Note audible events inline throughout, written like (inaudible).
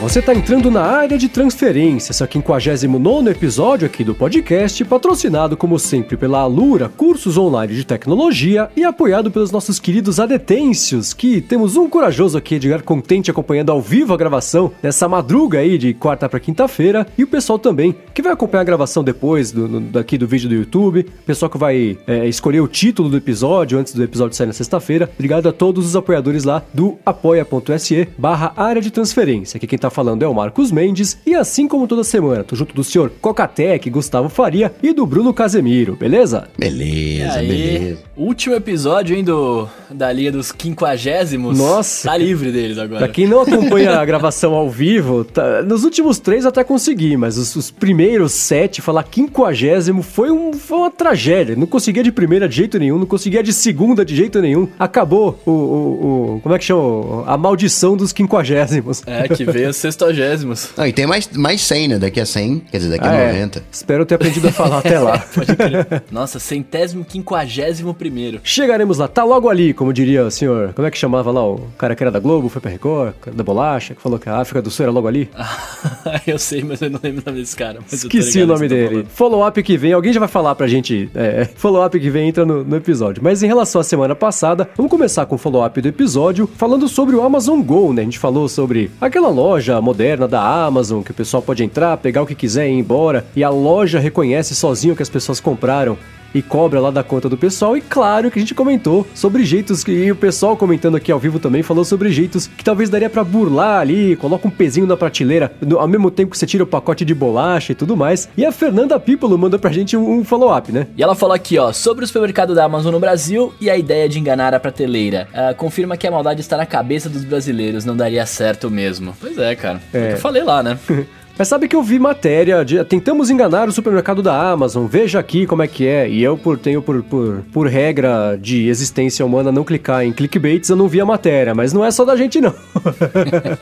você está entrando na área de transferência, o 59 episódio aqui do podcast, patrocinado como sempre pela Alura, cursos online de tecnologia e apoiado pelos nossos queridos adetêncios, que temos um corajoso aqui, Edgar Contente, acompanhando ao vivo a gravação nessa madruga aí de quarta para quinta-feira, e o pessoal também que vai acompanhar a gravação depois do, daqui do vídeo do YouTube, pessoal que vai é, escolher o título do episódio antes do episódio sair na sexta-feira. Obrigado a todos os apoiadores lá do apoia.se barra área de transferência. Aqui quem tá falando é o Marcos Mendes e assim como toda semana, tô junto do senhor Cocatec, Gustavo Faria e do Bruno Casemiro, beleza? Beleza, beleza. Último episódio, hein, do, da Liga dos Quinquagésimos. Nossa. Tá livre deles agora. Pra quem não acompanha a gravação ao vivo, tá, nos últimos três até consegui, mas os, os primeiros sete, falar quinquagésimo, foi, um, foi uma tragédia. Não conseguia de primeira de jeito nenhum, não conseguia de segunda de jeito nenhum. Acabou o, o, o como é que chama? A maldição dos quinquagésimos. É, que veio sextagésimos. Não, e tem mais, mais 100, né? Daqui a 100, quer dizer, daqui a Ah, é. 90. Espero ter aprendido a falar até lá. (laughs) Pode crer. Nossa, centésimo quinquagésimo primeiro. Chegaremos lá, tá logo ali, como diria o senhor. Como é que chamava lá o cara que era da Globo, foi pra Record, cara da bolacha, que falou que a África do Sul era logo ali? (laughs) eu sei, mas eu não lembro o nome desse cara. Esqueci o nome dele. Follow-up que vem, alguém já vai falar pra gente. É, follow-up que vem entra no, no episódio. Mas em relação à semana passada, vamos começar com o follow-up do episódio, falando sobre o Amazon Go, né? A gente falou sobre aquela loja moderna da Amazon, que o pessoal pode entrar, pegar o que quiser e ir embora, e a loja reconhece sozinho que as pessoas compraram e cobra lá da conta do pessoal. E claro que a gente comentou sobre jeitos que e o pessoal comentando aqui ao vivo também falou sobre jeitos que talvez daria pra burlar ali, coloca um pezinho na prateleira, no- ao mesmo tempo que você tira o pacote de bolacha e tudo mais. E a Fernanda Pípolo mandou pra gente um, um follow-up, né? E ela falou aqui, ó, sobre o supermercado da Amazon no Brasil e a ideia de enganar a prateleira. Ah, confirma que a maldade está na cabeça dos brasileiros, não daria certo mesmo. Pois é, cara. É. o que eu falei lá, né? (laughs) Mas sabe que eu vi matéria de tentamos enganar o supermercado da Amazon, veja aqui como é que é. E eu, por tenho por, por, por regra de existência humana não clicar em clickbaits, eu não vi a matéria, mas não é só da gente não. (laughs)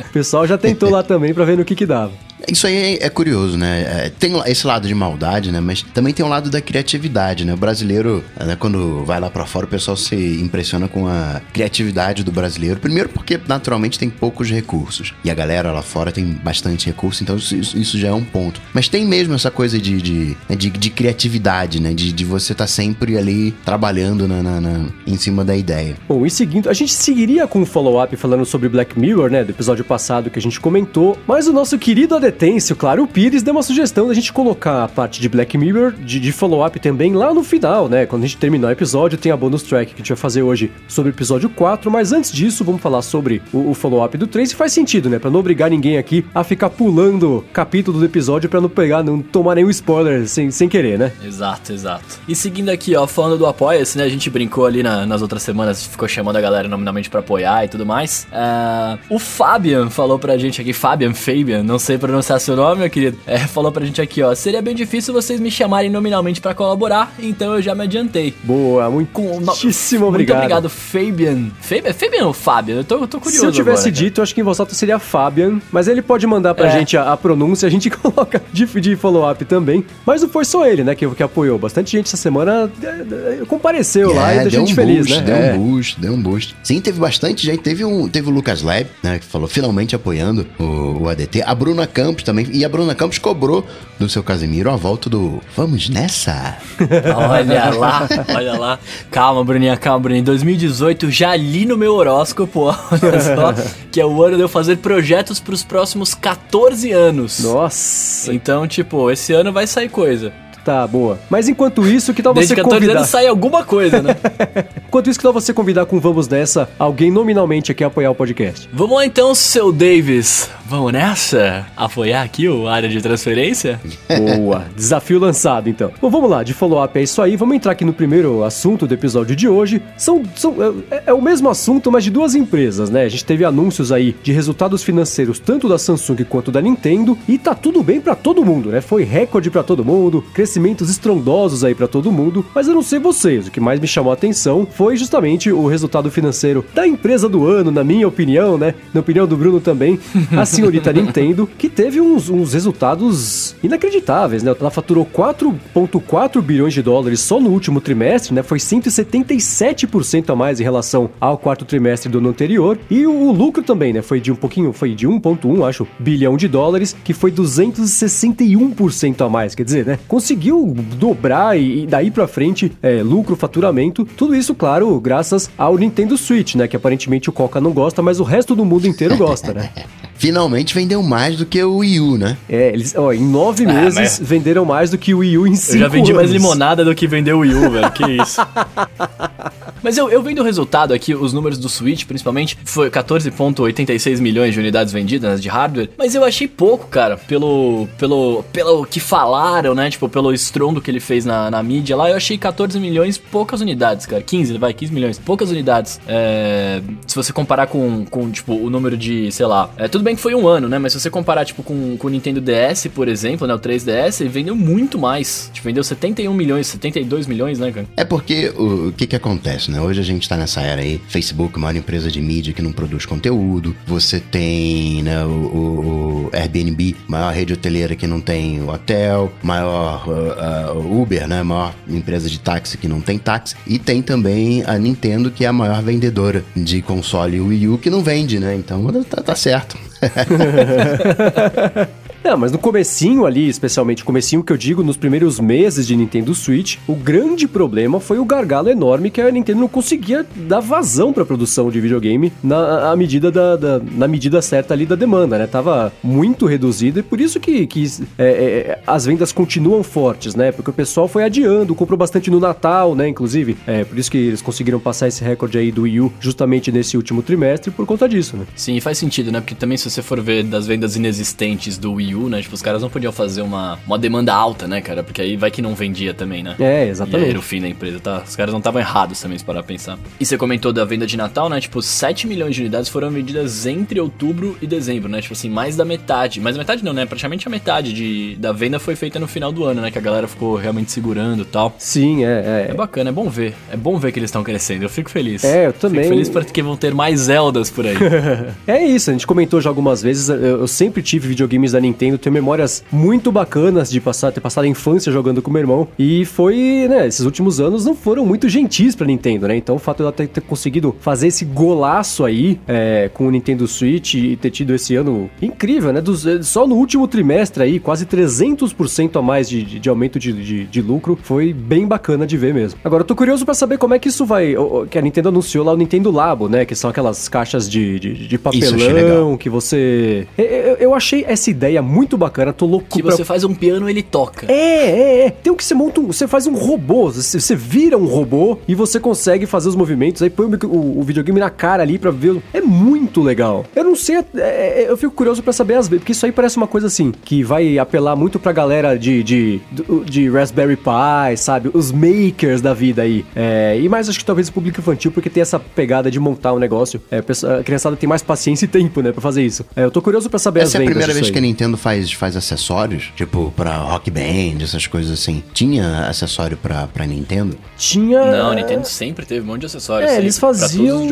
o pessoal já tentou lá também pra ver no que que dava. Isso aí é, curioso, né? É, tem esse lado de maldade, né? Mas também tem um lado da criatividade, né? O brasileiro, né, quando vai lá pra fora, o pessoal se impressiona com a criatividade do brasileiro. Primeiro porque, naturalmente, tem poucos recursos. E a galera lá fora tem bastante recurso, então isso, isso- já é um ponto. Mas tem mesmo essa coisa de, de, né, de, de criatividade, né? De, de você estar sempre ali trabalhando na, na- na- em cima da ideia. Bom, e seguindo, a gente seguiria com o follow-up falando sobre Black Mirror, né, do episódio passado que a gente comentou, mas o nosso querido adetêncio, claro, o Pires, deu uma sugestão da gente colocar a parte de Black Mirror, de, de follow-up também, lá no final, né, quando a gente terminar o episódio, tem a bonus track que a gente vai fazer hoje sobre o episódio 4, mas antes disso, vamos falar sobre o, o follow-up do 3, e faz sentido, né, pra não obrigar ninguém aqui a ficar pulando capítulo do episódio pra não pegar, não tomar nenhum spoiler sem, sem querer, né. Exato, exato. E seguindo aqui, ó, falando do Apoia-se, né? A gente brincou ali na- nas outras semanas, ficou chamando a galera nominalmente pra apoiar e tudo mais. Ah, o Fabian falou pra gente aqui, Fabian, Fabian, não sei pronunciar seu nome, meu querido. É, falou pra gente aqui, ó, seria bem difícil vocês me chamarem nominalmente pra colaborar, então eu já me adiantei. Boa, Com, muitíssimo obrigado. Muito obrigado, Fabian. Fabian, Fabian ou Fabian? Eu tô, eu tô curioso Se eu tivesse agora, dito, eu acho que em voz alta seria Fabian, mas ele pode mandar pra É. gente a, a pronúncia, a gente (laughs) coloca de, de follow-up também. Mas não foi só ele, né, que, que apoiou. Bastante gente essa semana é, é, compareceu lá e É, deixou deu a gente um feliz, boost, né? Deu É. um boost, deu um boost. Sim, teve bastante gente. Teve, um, teve o Lucas Lab, né? Que falou finalmente apoiando o, o ADT. A Bruna Campos também. E a Bruna Campos cobrou do seu Casimiro a volta do Vamos nessa. (laughs) Olha lá, olha lá. Calma, Bruninha, calma, Bruninha. Em 2018 já li no meu horóscopo, (laughs) olha só, que é o ano de eu fazer projetos pros próximos 14 anos. Nossa, Então, tipo, esse ano vai sair coisa. tá boa. Mas enquanto isso, que tal Desde você 14 convidar... anos sai alguma coisa, né? (laughs) Enquanto isso, que tal você convidar com Vamos Nessa alguém nominalmente aqui a apoiar o podcast? Vamos lá então, seu Davis. Vamos nessa? Apoiar aqui o área de transferência? Boa, (laughs) desafio lançado então. Bom, vamos lá, de follow-up é isso aí. Vamos entrar aqui no primeiro assunto do episódio de hoje. São, são é, é o mesmo assunto, mas de duas empresas, né? A gente teve anúncios aí de resultados financeiros tanto da Samsung quanto da Nintendo e tá tudo bem pra todo mundo, né? Foi recorde pra todo mundo, crescimentos estrondosos aí pra todo mundo. Mas eu não sei vocês, o que mais me chamou a atenção foi justamente o resultado financeiro da empresa do ano, na minha opinião, né? Na opinião do Bruno também. (laughs) Assim, senhorita Nintendo, que teve uns, uns resultados inacreditáveis, né? Ela faturou 4,4 bilhões de dólares só no último trimestre, né? Foi 177% a mais em relação ao quarto trimestre do ano anterior. E o, o lucro também, né? Foi de um pouquinho, foi de 1,1, acho, bilhão de dólares, que foi 261% a mais. Quer dizer, né? Conseguiu dobrar e, e daí pra frente é, lucro, faturamento. Tudo isso, claro, graças ao Nintendo Switch, né? Que aparentemente o Coca não gosta, mas o resto do mundo inteiro gosta, né? (laughs) Finalmente vendeu mais do que o Wii U, né? É, eles, ó, em nove ah, meses mas... venderam mais do que o Wii U em cinco Eu já vendi anos. mais limonada do que vendeu o Wii U, velho. Que isso. (laughs) Mas eu, eu vendo o resultado aqui, os números do Switch, principalmente, foi 14,86 milhões de unidades vendidas de hardware. Mas eu achei pouco, cara, pelo, pelo, pelo que falaram, né? Tipo, pelo estrondo que ele fez na, na mídia lá, eu achei 14 milhões, poucas unidades, cara. 15, vai, 15 milhões, poucas unidades. É, se você comparar com, com, tipo, o número de, sei lá. É, tudo bem que foi um ano, né? Mas se você comparar, tipo, com, com o Nintendo DS, por exemplo, né? O 3DS, ele vendeu muito mais. Tipo, vendeu 71 milhões, 72 milhões, né, cara? É porque o, que que acontece, né? Hoje a gente tá nessa era aí, Facebook, maior empresa de mídia que não produz conteúdo. Você tem, né, o, o, o Airbnb, maior rede hoteleira que não tem hotel, maior uh, uh, Uber, né? Maior empresa de táxi que não tem táxi. E tem também a Nintendo, que é a maior vendedora de console Wii U que não vende, né? Então tá, tá certo. (laughs) Não, mas no comecinho ali, especialmente comecinho que eu digo, nos primeiros meses de Nintendo Switch, o grande problema foi o gargalo enorme que a Nintendo não conseguia dar vazão para produção de videogame na medida da, da, na medida certa ali da demanda, né? Tava muito reduzida e por isso que, que é, é, as vendas continuam fortes, né? Porque o pessoal foi adiando, comprou bastante no Natal, né? Inclusive, é por isso que eles conseguiram passar esse recorde aí do Wii U justamente nesse último trimestre por conta disso, né? Sim, faz sentido, né? Porque também se você for ver das vendas inexistentes do Wii U, né? Tipo, os caras não podiam fazer uma, uma demanda alta, né, cara? Porque aí vai que não vendia também, né? É, exatamente. E era o fim da empresa, tá? Os caras não estavam errados também, se parar pra pensar. E você comentou da venda de Natal, né? Tipo, 7 milhões de unidades foram vendidas entre outubro e dezembro, né? Tipo assim, mais da metade. Mais da metade não, né? Praticamente a metade de, da venda foi feita no final do ano, né? Que a galera ficou realmente segurando e tal. Sim, é, é. É bacana, é bom ver. É bom ver que eles estão crescendo. Eu fico feliz. É, eu também. Fico feliz porque vão ter mais Zeldas por aí. (laughs) é isso, a gente comentou já algumas vezes. Eu, eu sempre tive videogames da Nintendo, tenho memórias muito bacanas de passar, ter passado a infância jogando com meu irmão. E foi, né, esses últimos anos não foram muito gentis pra Nintendo, né? Então o fato de ela ter, ter conseguido fazer esse golaço aí é, com o Nintendo Switch e ter tido esse ano incrível, né? Dos, é, só no último trimestre aí, quase 300% a mais de, de, de aumento de, de, de, lucro. Foi bem bacana de ver mesmo. Agora, eu tô curioso para saber como é que isso vai. Que a Nintendo anunciou lá o Nintendo Labo, né? Que são aquelas caixas de, de, papelão que você. Eu, eu, eu achei essa ideia muito bacana, tô louco que você faz um piano ele toca. É, é, é. Tem o que você monta, um, você faz um robô, você, você, vira um robô e você consegue fazer os movimentos, aí põe o, o, o videogame na cara ali pra ver. É muito legal. Eu não sei, é, é, eu fico curioso para saber às vezes, porque isso aí parece uma coisa assim, que vai apelar muito pra galera de, de, de, de Raspberry Pi, sabe? Os makers da vida aí. É, e mais acho que talvez o público infantil, porque tem essa pegada de montar um negócio. É, a criançada tem mais paciência e tempo, né, pra fazer isso. É, eu tô curioso para saber Essa as vendas. Essa é a primeira vez que a Nintendo faz, faz acessórios, tipo, pra rock band, essas coisas assim. Tinha acessório pra, pra Nintendo? Tinha. Não, a Nintendo sempre teve um monte de acessórios. É, eles faziam.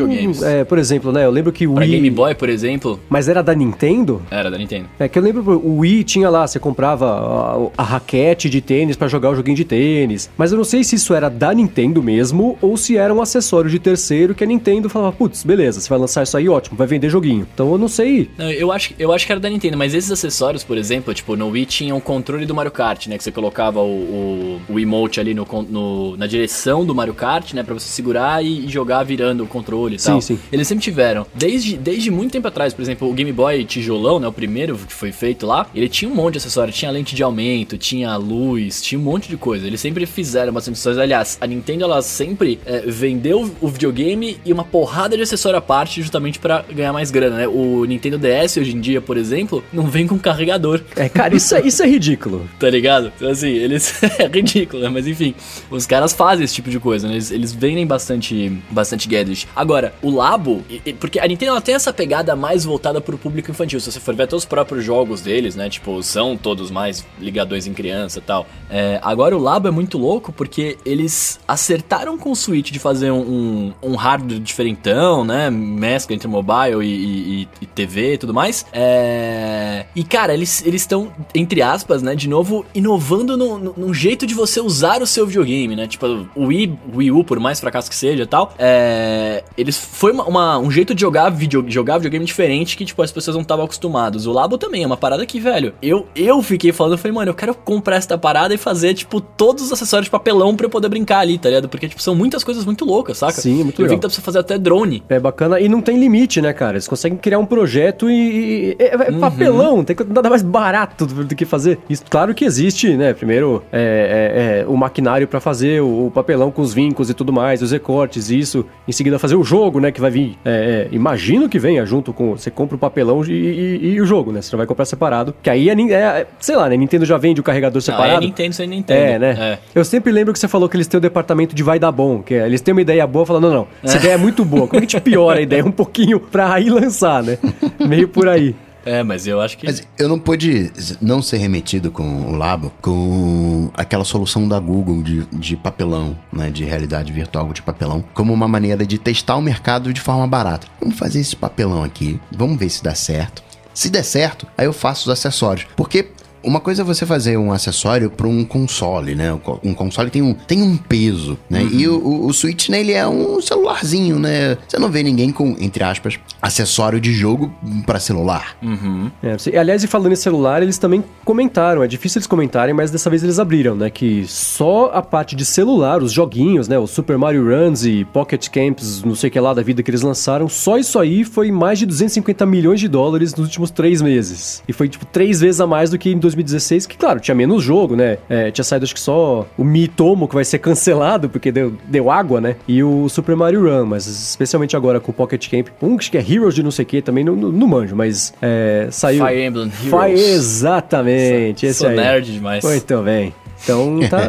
É, por exemplo, né? Eu lembro que o pra Wii. Game Boy, por exemplo. Mas era da Nintendo? Era da Nintendo. É que eu lembro, o Wii tinha lá, você comprava a, a raquete de tênis para jogar o joguinho de tênis. Mas eu não sei se isso era da Nintendo mesmo ou se era um acessório de terceiro que a Nintendo falava, putz, beleza, você vai lançar isso aí, ótimo, vai vender joguinho. Então eu não sei. Não, eu acho, eu acho que era da Nintendo, mas esses acessórios, por exemplo, tipo, no Wii tinha o controle do Mario Kart, né? Que você colocava o, o, o emote ali no, no, na direção do Mario Kart, né? Pra você segurar e, e jogar virando o controle e sim, tal. Sim. Eles sempre tiveram. Desde, desde muito tempo atrás, por exemplo, o Game Boy tijolão, né? O primeiro que foi feito lá, ele tinha um monte de acessório. Tinha lente de aumento, tinha luz, tinha um monte de coisa. Eles sempre fizeram bastante acessórios. Aliás, a Nintendo, ela sempre é, vendeu o videogame e uma porrada de acessório à parte justamente para ganhar mais grana, né? O Nintendo DS hoje em dia, por exemplo, não vem com carregador. É, cara, isso é, isso é ridículo. (laughs) tá ligado? Então, assim, eles. (laughs) é ridículo, né? Mas enfim, os caras fazem esse tipo de coisa, né? Eles, eles vendem bastante, bastante gadget. Agora, o Labo, porque a Nintendo tem essa pegada mais voltada pro público infantil. Se você for ver até os próprios jogos deles, né? Tipo, são todos mais ligadões em criança e tal. É, agora, o Labo é muito louco porque eles acertaram com o Switch de fazer um, um, um hardware diferentão, né? Mescla entre mobile e, e, e TV e tudo mais. É... E, cara, eles estão, entre aspas, né? De novo, inovando no, no, num jeito de você usar o seu videogame, né? Tipo, o Wii, Wii U, por mais fracasso que seja e tal, é... eles foi uma, uma, um jeito de jogar, video, jogar videogame diferente que, tipo, as pessoas não estavam acostumadas. O Labo também é uma parada que, velho, eu, eu fiquei falando, eu falei, mano, eu quero comprar esta parada e fazer, tipo, todos os acessórios de papelão pra eu poder brincar ali, tá ligado? Porque, tipo, são muitas coisas muito loucas, saca? Sim, muito eu legal. vi que dá pra você fazer até drone. É bacana e não tem limite, né, cara? Eles conseguem criar um projeto e. e é, é Uhum. papelão, tem que nada mais barato do, que fazer. Isso, claro que existe, né? Primeiro, é, é, é, o maquinário pra fazer o, o papelão com os vincos e tudo mais, os recortes, isso. Em seguida, fazer o jogo, né? Que vai vir. é, é, imagino que venha junto com. Você compra o papelão e, e- e o jogo, né? Você não vai comprar separado. Que aí é, é, sei lá, né? Nintendo já vende o carregador Não, separado. é Nintendo sem Nintendo. É, né? Eu sempre lembro que você falou que eles têm o departamento de vai dar bom, que eles têm uma ideia boa, falando, não, não, essa ideia é muito boa, como é que a gente piora a ideia um pouquinho pra aí lançar, né? (laughs) Meio por aí. É, mas eu acho que. Mas eu não pude não ser remetido com o Labo com aquela solução da Google de, de papelão, né? De realidade virtual de papelão, como uma maneira de testar o mercado de forma barata. Vamos fazer esse papelão aqui, vamos ver se dá certo. Se der certo, aí eu faço os acessórios. Porque uma coisa é você fazer um acessório para um console, né? Um console tem um, tem um peso, né? E o, o, o Switch, né, ele é um celularzinho, né? Você não vê ninguém com, entre aspas, acessório de jogo para celular. Uhum. É, aliás, e falando em celular, eles também comentaram, é difícil eles comentarem, mas dessa vez eles abriram, né? Que só a parte de celular, os joguinhos, né? O Super Mario Runs e Pocket Camps, não sei o que lá da vida que eles lançaram, só isso aí foi mais de 250 milhões de dólares nos últimos três meses. E foi, tipo, três vezes a mais do que em 2016, que, claro, tinha menos jogo, né? É, tinha saído, acho que só o Miitomo, que vai ser (laughs) cancelado, porque deu, deu água, né? E o Super Mario Run, mas especialmente agora com o Pocket Camp, um que é Heroes de não sei o que, também não, não, não manjo, mas é, saiu... Fire Emblem Heroes. Fire, exatamente, esse Sou aí. nerd demais. Muito bem. Então tá,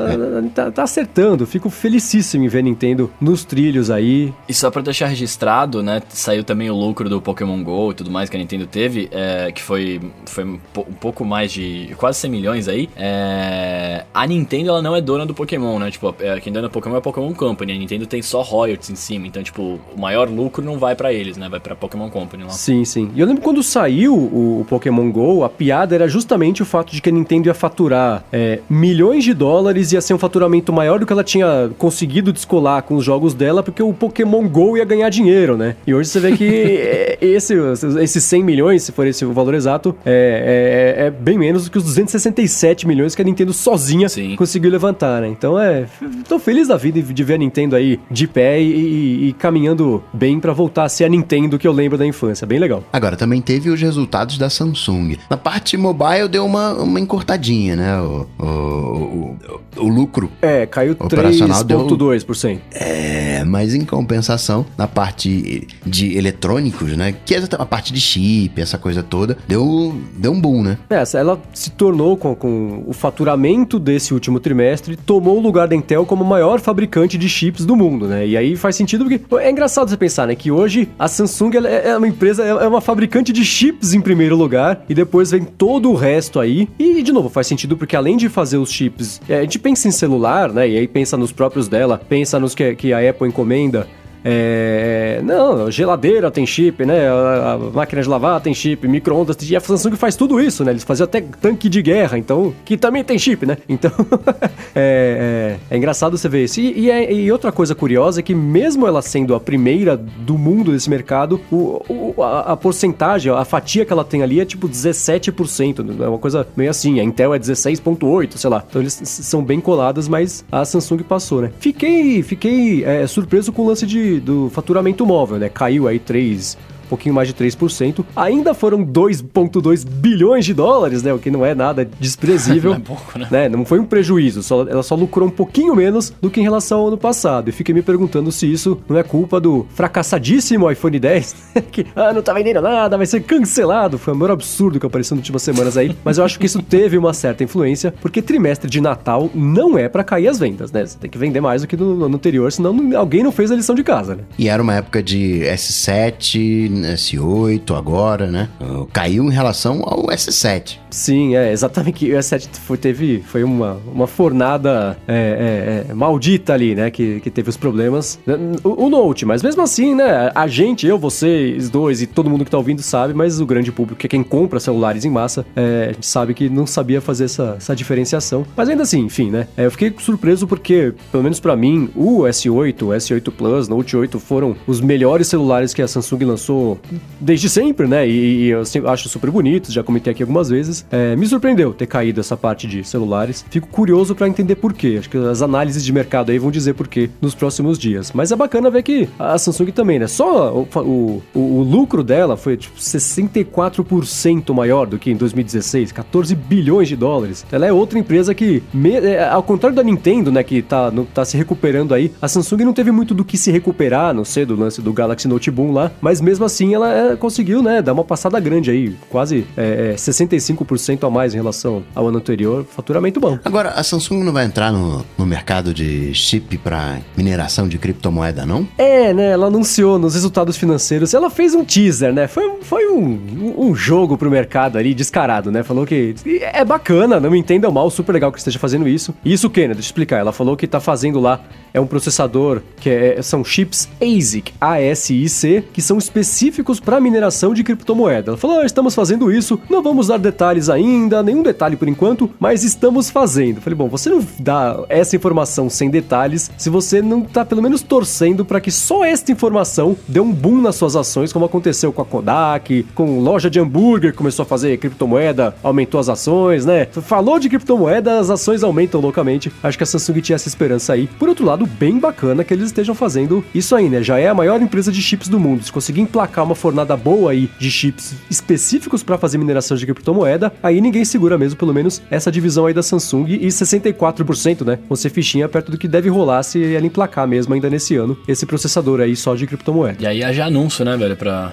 (laughs) tá, tá acertando. Fico felicíssimo em ver Nintendo nos trilhos aí. E só pra deixar registrado, né? Saiu também o lucro do Pokémon GO e tudo mais que a Nintendo teve, é, que foi, foi um, po- pouco mais de quase 100 milhões aí. É, a Nintendo, ela não é dona do Pokémon, né? Tipo, é, quem dona do Pokémon é a Pokémon Company. A Nintendo tem só royalties em cima. Então, tipo, o maior lucro não vai pra eles, né? Vai pra Pokémon Company lá. Sim, sim. E eu lembro quando saiu o, o Pokémon GO, a piada era justamente o fato de que a Nintendo ia faturar é, milhões de dólares, ia ser um faturamento maior do que ela tinha conseguido descolar com os jogos dela, porque o Pokémon GO ia ganhar dinheiro, né? E hoje você vê que (laughs) é, esse, esses 100 milhões, se for esse o valor exato, é, é, é bem menos do que os 267 milhões que a Nintendo sozinha Sim. conseguiu levantar, né? Então é. Tô feliz da vida de ver a Nintendo aí de pé e, e- e caminhando bem pra voltar a ser a Nintendo que eu lembro da infância. Bem legal. Agora, também teve os resultados da Samsung. Na parte mobile deu uma, uma encurtadinha, né? O, o, o, o lucro. É, caiu Operacional deu- 3,2%. É, mas em compensação, na parte de eletrônicos, né? Que é a parte de chip, essa coisa toda, deu, deu um boom, né? É, ela se tornou com, com o faturamento desse último trimestre, tomou o lugar da Intel como o maior fabricante de chips do mundo, né? E aí faz sentido porque é engraçado você pensar, né? Que hoje a Samsung é é uma empresa, é uma fabricante de chips em primeiro lugar e depois vem todo o resto aí. E de novo faz sentido porque além de fazer os chips, é, a gente pensa em celular, né? E aí pensa nos próprios dela, pensa nos que, que a Apple encomenda. É, não, geladeira tem chip, né? A, máquina de lavar tem chip, micro-ondas. tem- E a Samsung faz tudo isso, né? Eles faziam até tanque de guerra, então, que também tem chip, né? Então, (laughs) é, é- é engraçado você ver isso. E, e é- e outra coisa curiosa é que, mesmo ela sendo a primeira do mundo desse mercado, o, o- a, a porcentagem, a fatia que ela tem ali é tipo 17%. É uma coisa meio assim. A Intel é 16,8%, sei lá. Então, eles são bem coladas, mas a Samsung passou, né? Fiquei, fiquei é, surpreso com o lance de, do faturamento móvel, né? Caiu aí 3 pouquinho mais de 3%. Ainda foram 2,2 bilhões de dólares, né? O que não é nada desprezível. não (laughs) é pouco, né? né? Não foi um prejuízo, só, ela só lucrou um pouquinho menos do que em relação ao ano passado. E fiquei me perguntando se isso não é culpa do fracassadíssimo iPhone 10, (laughs) que ah, não tá vendendo nada, vai ser cancelado. Foi um maior absurdo que apareceu nas últimas semanas aí. Mas eu acho que isso teve uma certa influência, porque trimestre de Natal não é para cair as vendas, né? Você tem que vender mais do que no ano anterior, senão alguém não fez a lição de casa, né? E era uma época de S7, S8 agora, né? Caiu em relação ao S7. Sim, é, exatamente. O S7 foi, teve, foi uma, uma fornada é, é, é, maldita ali, né? Que, que teve os problemas. O, o, Note, mas mesmo assim, né? A gente, eu, vocês dois e todo mundo que tá ouvindo sabe, mas o grande público, que é quem compra celulares em massa, é, sabe que não sabia fazer essa, essa diferenciação. Mas ainda assim, enfim, né? É, eu fiquei surpreso porque, pelo menos para mim, o S8, o S8 Plus, Note 8 foram os melhores celulares que a Samsung lançou desde sempre, né? E, e eu acho super bonitos, já comentei aqui algumas vezes. É, me surpreendeu ter caído essa parte de celulares. Fico curioso para entender por quê. Acho que as análises de mercado aí vão dizer por quê nos próximos dias. Mas é bacana ver que a Samsung também, né? Só o, o, o lucro dela foi tipo 64% maior do que em 2016, 14 bilhões de dólares. Ela é outra empresa que, me, é, ao contrário da Nintendo, né, que tá, no, tá se recuperando aí, a Samsung não teve muito do que se recuperar, não sei, do lance do Galaxy Note Boom lá, mas mesmo assim ela é, conseguiu, né, dar uma passada grande aí, quase é, 65% é, a mais em relação ao ano anterior, faturamento bom. Agora, a Samsung não vai entrar no, no mercado de chip para mineração de criptomoeda, não? É, né, ela anunciou nos resultados financeiros, ela fez um teaser, né, foi, foi um, um jogo pro mercado ali, descarado, né, falou que é bacana, não me entendam mal, super legal que esteja fazendo isso. Isso, Kennedy, deixa eu explicar, ela falou que tá fazendo lá, é um processador que é, são chips ASIC, A-S-I-C, que são específicos para mineração de criptomoeda. Ela falou: ah, estamos fazendo isso, não vamos dar detalhes ainda, nenhum detalhe por enquanto, mas estamos fazendo. Falei: bom, você não dá essa informação sem detalhes se você não tá pelo menos torcendo para que só esta informação dê um boom nas suas ações, como aconteceu com a Kodak, com loja de hambúrguer começou a fazer criptomoeda, aumentou as ações, né? Falou de criptomoeda, as ações aumentam loucamente. Acho que a Samsung tinha essa esperança aí. Por outro lado, bem bacana que eles estejam fazendo isso aí, né? Já é a maior empresa de chips do mundo. Se conseguir emplacar uma fornada boa aí de chips específicos para fazer mineração de criptomoeda, aí ninguém segura mesmo, pelo menos, essa divisão aí da Samsung e 64%, né? Você fichinha perto do que deve rolar se ela emplacar mesmo ainda nesse ano esse processador aí só de criptomoeda. E aí haja anúncio, né, velho, pra,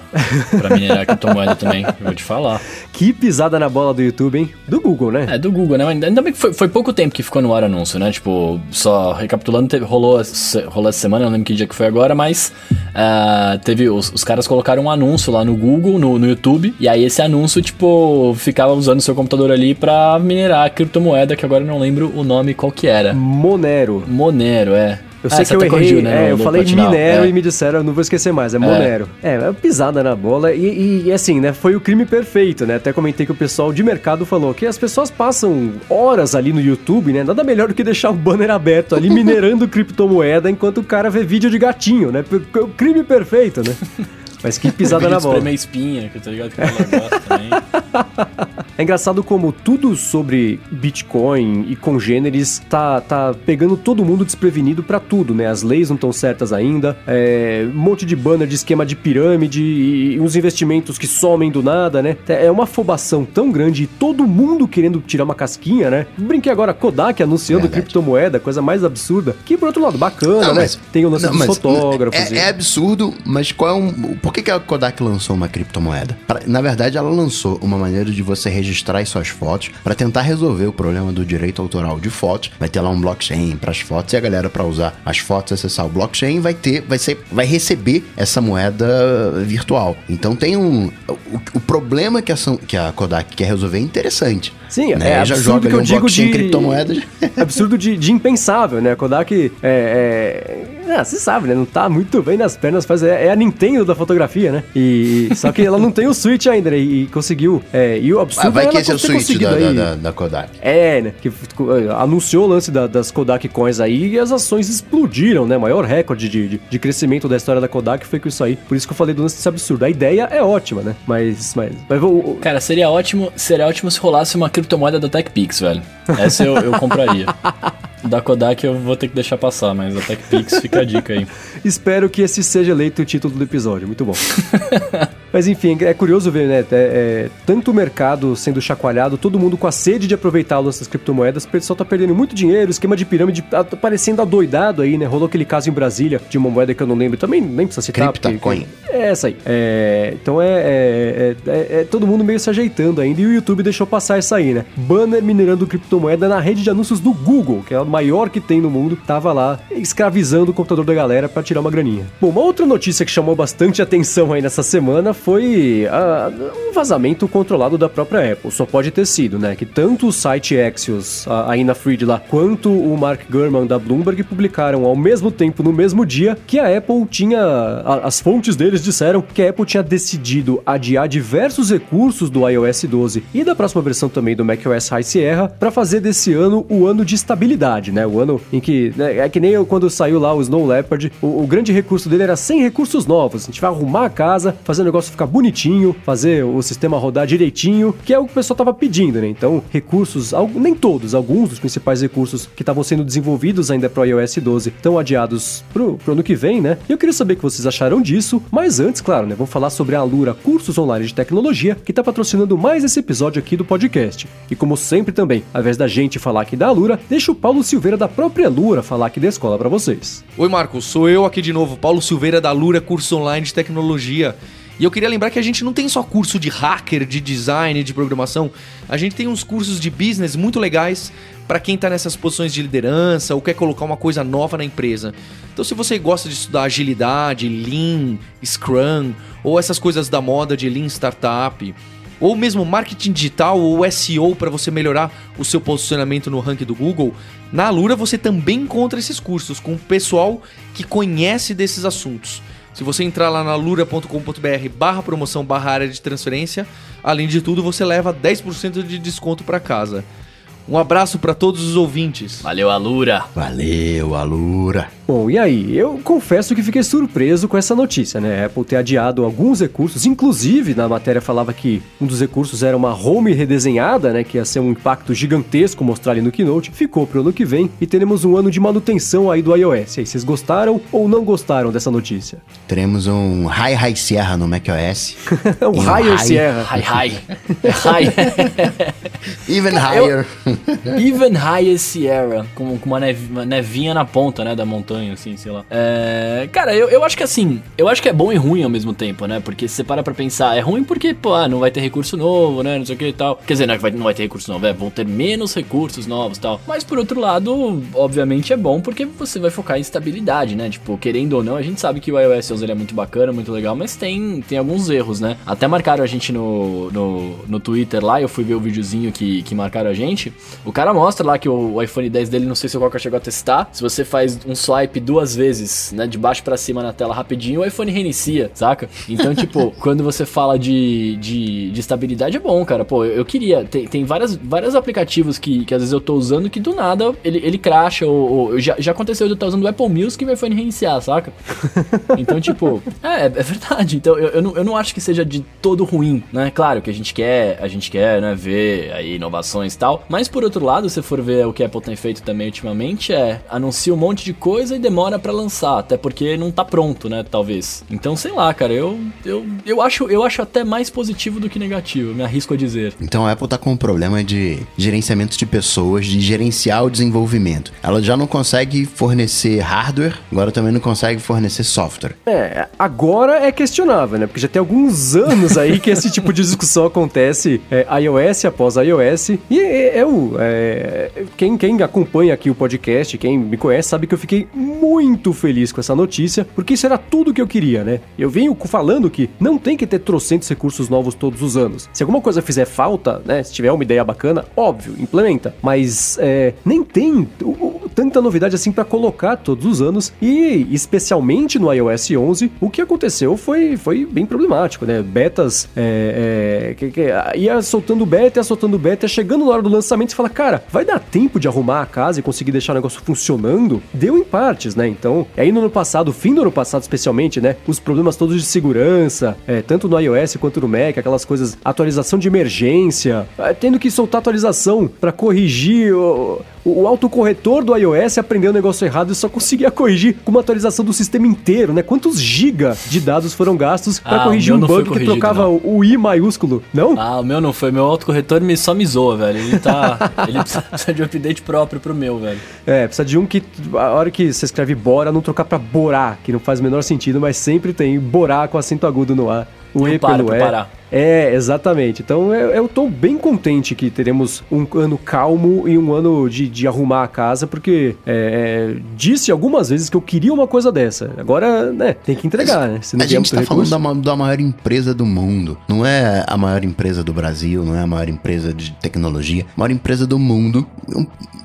pra minerar (laughs) criptomoeda também, vou te falar. Que pisada na bola do YouTube, hein? Do Google, né? É, do Google, né? Ainda bem que foi, foi pouco tempo que ficou no ar anúncio, né? Tipo, só recapitulando, teve, rolou, rolou essa semana, não lembro que dia que foi agora, mas uh, teve. Os, os, caras colocaram um anúncio lá no Google, no, no YouTube, e aí esse anúncio, tipo, ficava usando seu computador ali pra minerar a criptomoeda, que agora eu não lembro o nome qual que era. Monero. Monero, é. Eu ah, sei que eu errei, corrigiu, né, é, eu falei Minero é. e me disseram, não vou esquecer mais, é, é. Monero. É, é pisada na bola e, e, assim, né, foi o crime perfeito, né? Até comentei que o pessoal de mercado falou que as pessoas passam horas ali no YouTube, né? Nada melhor do que deixar o banner aberto ali minerando (laughs) criptomoeda enquanto o cara vê vídeo de gatinho, né? O crime perfeito, né? (laughs) Mas que pisada na bola. Espremer espinha, que eu tô ligado que ela gosta também. (laughs) É engraçado como tudo sobre Bitcoin e congêneres tá, tá pegando todo mundo desprevenido para tudo, né? As leis não estão certas ainda, é, um monte de banner de esquema de pirâmide e, e uns investimentos que somem do nada, né? É uma afobação tão grande e todo mundo querendo tirar uma casquinha, né? Brinquei agora Kodak anunciando Verdade. criptomoeda, coisa mais absurda. Que por outro lado, bacana, não, né? Mas, Tem o lance não, dos fotógrafos. É, é, absurdo, mas qual é um. Por que, que a Kodak lançou uma criptomoeda? Pra, na verdade, ela lançou uma maneira de você registrar registrar suas fotos para tentar resolver o problema do direito autoral de fotos. Vai ter lá um blockchain para as fotos e a galera para usar as fotos acessar o blockchain vai ter, vai ser, vai receber essa moeda virtual. Então tem um o, o problema que a, que a Kodak quer resolver é interessante. Sim, né? é já joga que eu um digo de criptomoedas. (laughs) absurdo de, de impensável, né? A Kodak é, é é, você sabe, né? Não tá muito bem nas pernas, faz, é, é, a Nintendo da fotografia, né? E, só que ela não tem o Switch ainda, né? E, conseguiu. É, e o absurdo ah, vai é que esse é o Switch da, da, da, da, Kodak. É, né? Que anunciou o lance da, das Kodak Coins aí e as ações explodiram, né? Maior recorde de, de, de, crescimento da história da Kodak foi com isso aí. Por isso que eu falei do lance desse absurdo. A ideia é ótima, né? Mas. mas, mas vou... Cara, seria ótimo, seria ótimo se rolasse uma criptomoeda da TechPix, velho. Essa eu, eu compraria. (laughs) Da Kodak eu vou ter que deixar passar, mas a TechPix fica a dica aí. (laughs) Espero que esse seja eleito o título do episódio. Muito bom. (laughs) Mas enfim, é curioso ver, né? É, é, tanto o mercado sendo chacoalhado, todo mundo com a sede de aproveitar o lance das criptomoedas, o pessoal tá perdendo muito dinheiro, esquema de pirâmide tá parecendo adoidado aí, né? Rolou aquele caso em Brasília de uma moeda que eu não lembro, também nem precisa citar. Criptocoin. É essa aí. É, então é, é, é, é, todo mundo meio se ajeitando ainda e o YouTube deixou passar essa aí, né? Banner minerando criptomoeda na rede de anúncios do Google, que é maior que tem no mundo, tava lá escravizando o computador da galera para tirar uma graninha. Bom, uma outra notícia que chamou bastante atenção aí nessa semana foi a, um vazamento controlado da própria Apple. Só pode ter sido, né? Que tanto o site Axios, a, a Ina lá, quanto o Mark Gurman da Bloomberg publicaram ao mesmo tempo, no mesmo dia, que a Apple tinha. As fontes deles disseram que a Apple tinha decidido adiar diversos recursos do iOS 12 e da próxima versão também do macOS High Sierra para fazer desse ano o ano de estabilidade, né? O ano em que. Né, é que nem quando saiu lá o Snow Leopard, o, o grande recurso dele era sem recursos novos. A gente vai arrumar a casa, fazer o negócio ficar bonitinho, fazer o sistema rodar direitinho, que é o que o pessoal tava pedindo, né? Então, recursos, nem todos, alguns dos principais recursos que estavam sendo desenvolvidos ainda para o iOS 12 estão adiados pro, pro ano que vem, né? E eu queria saber o que vocês acharam disso, mas antes, claro, né? Vamos falar sobre a Alura Cursos Online de Tecnologia, que tá patrocinando mais esse episódio aqui do podcast. E como sempre também, ao invés da gente falar aqui da Alura, deixa o Paulo Silveira da própria Lura falar aqui da escola para vocês. Oi, Marcos, sou eu aqui de novo, Paulo Silveira da Lura Curso Online de Tecnologia. E eu queria lembrar que a gente não tem só curso de hacker, de design, de programação. A gente tem uns cursos de business muito legais para quem está nessas posições de liderança ou quer colocar uma coisa nova na empresa. Então, se você gosta de estudar agilidade, Lean, Scrum ou essas coisas da moda de Lean Startup, ou mesmo marketing digital ou SEO para você melhorar o seu posicionamento no ranking do Google, na Alura você também encontra esses cursos com o pessoal que conhece desses assuntos. Se você entrar lá na lura.com.br barra promoção barra área de transferência, além de tudo você leva 10% de desconto para casa. Um abraço para todos os ouvintes. Valeu, Alura. Valeu, Alura. Bom, e aí? Eu confesso que fiquei surpreso com essa notícia, né? A Apple ter adiado alguns recursos, inclusive na matéria falava que um dos recursos era uma home redesenhada, né? Que ia ser um impacto gigantesco mostrar ali no Keynote. Ficou pro ano que vem e teremos um ano de manutenção aí do iOS. E aí, vocês gostaram ou não gostaram dessa notícia? Teremos um High High Sierra no macOS. (laughs) um (laughs) (laughs) Higher Sierra. High High. high. Even higher. (laughs) Even Higher Sierra. Com, com uma, nev, uma nevinha na ponta, né? Da montanha assim, sei lá. É, cara, eu, eu acho que assim, eu acho que é bom e ruim ao mesmo tempo, né? Porque se você para pra pensar, é ruim porque, pô, ah, não vai ter recurso novo, né? Não sei o que e tal. Quer dizer, não, é vai, não vai ter recurso novo, é, vão ter menos recursos novos e tal. Mas por outro lado, obviamente é bom porque você vai focar em estabilidade, né? Tipo, querendo ou não, a gente sabe que o iOS 11 é muito bacana, muito legal, mas tem, tem alguns erros, né? Até marcaram a gente no, no, no Twitter lá, eu fui ver o videozinho que, que marcaram a gente. O cara mostra lá que o, iPhone 10 dele, não sei se o Coca chegou a testar. Se você faz um swipe duas vezes, né, de baixo para cima na tela rapidinho, o iPhone reinicia, saca? Então, (laughs) tipo, quando você fala de, de, de, estabilidade é bom, cara. Pô, eu, eu queria. Tem, tem várias, vários aplicativos que, que às vezes eu tô usando que do nada ele, ele cracha, ou, ou já, já aconteceu de eu estar usando o Apple Music e o iPhone reiniciar, saca? (laughs) Então, tipo, é, é verdade. Então, eu, eu, não, eu não acho que seja de todo ruim, né? Claro que a gente quer, a gente quer, né, ver aí inovações e tal. Mas por outro lado, se for ver o que a Apple tem feito também ultimamente, é anuncia um monte de coisa e demora para lançar, até porque não tá pronto, né, talvez. Então, sei lá, cara, eu eu, eu acho eu acho até mais positivo do que negativo, me arrisco a dizer. Então a Apple tá com um problema de gerenciamento de pessoas, de gerenciar o desenvolvimento. Ela já não consegue fornecer hardware, agora também não consegue fornecer software. É, agora é questionável, né? Porque já tem alguns anos aí que esse tipo de discussão acontece, é, iOS após iOS. E é, é o é, quem, quem acompanha aqui o podcast, quem me conhece, sabe que eu fiquei muito feliz com essa notícia, porque isso era tudo que eu queria, né? Eu venho falando que não tem que ter trocentos recursos novos todos os anos. Se alguma coisa fizer falta, né? Se tiver uma ideia bacana, óbvio, implementa. Mas é, nem tem tanta novidade assim para colocar todos os anos. E especialmente no iOS 11, o que aconteceu foi, foi bem problemático, né? Betas é, é, que, que, ia soltando beta, ia soltando beta, chegando na hora do lançamento, você fala, cara, vai dar tempo de arrumar a casa e conseguir deixar o negócio funcionando? Deu em parte né? Então, aí no ano passado, fim do ano passado especialmente, né? Os problemas todos de segurança, é, tanto no iOS quanto no Mac, aquelas coisas, atualização de emergência, é, tendo que soltar atualização para corrigir o, o, autocorretor do iOS aprendeu o negócio errado e só conseguia corrigir com uma atualização do sistema inteiro, né? Quantos giga de dados foram gastos pra Ah, corrigir um bug que trocava não. o, o I maiúsculo? Não? Ah, o meu não foi. Meu autocorretor me, só me zoa, velho. Ele tá. (laughs) (laughs) ele precisa, de um update próprio pro meu, velho. É, precisa de um que a hora que você escreve bora, não trocar pra borar, que não faz o menor sentido, mas sempre tem borar com acento agudo no A. O E E para pelo pra E. parar. É, exatamente. Então eu, eu tô bem contente que teremos um ano calmo e um ano de, de arrumar a casa, porque é, é, disse algumas vezes que eu queria uma coisa dessa. Agora, né, tem que entregar, né? Se não A gente tá falando recurso- da, ma- da maior empresa do mundo. Não é a maior empresa do Brasil, não é a maior empresa de tecnologia. A maior empresa do mundo.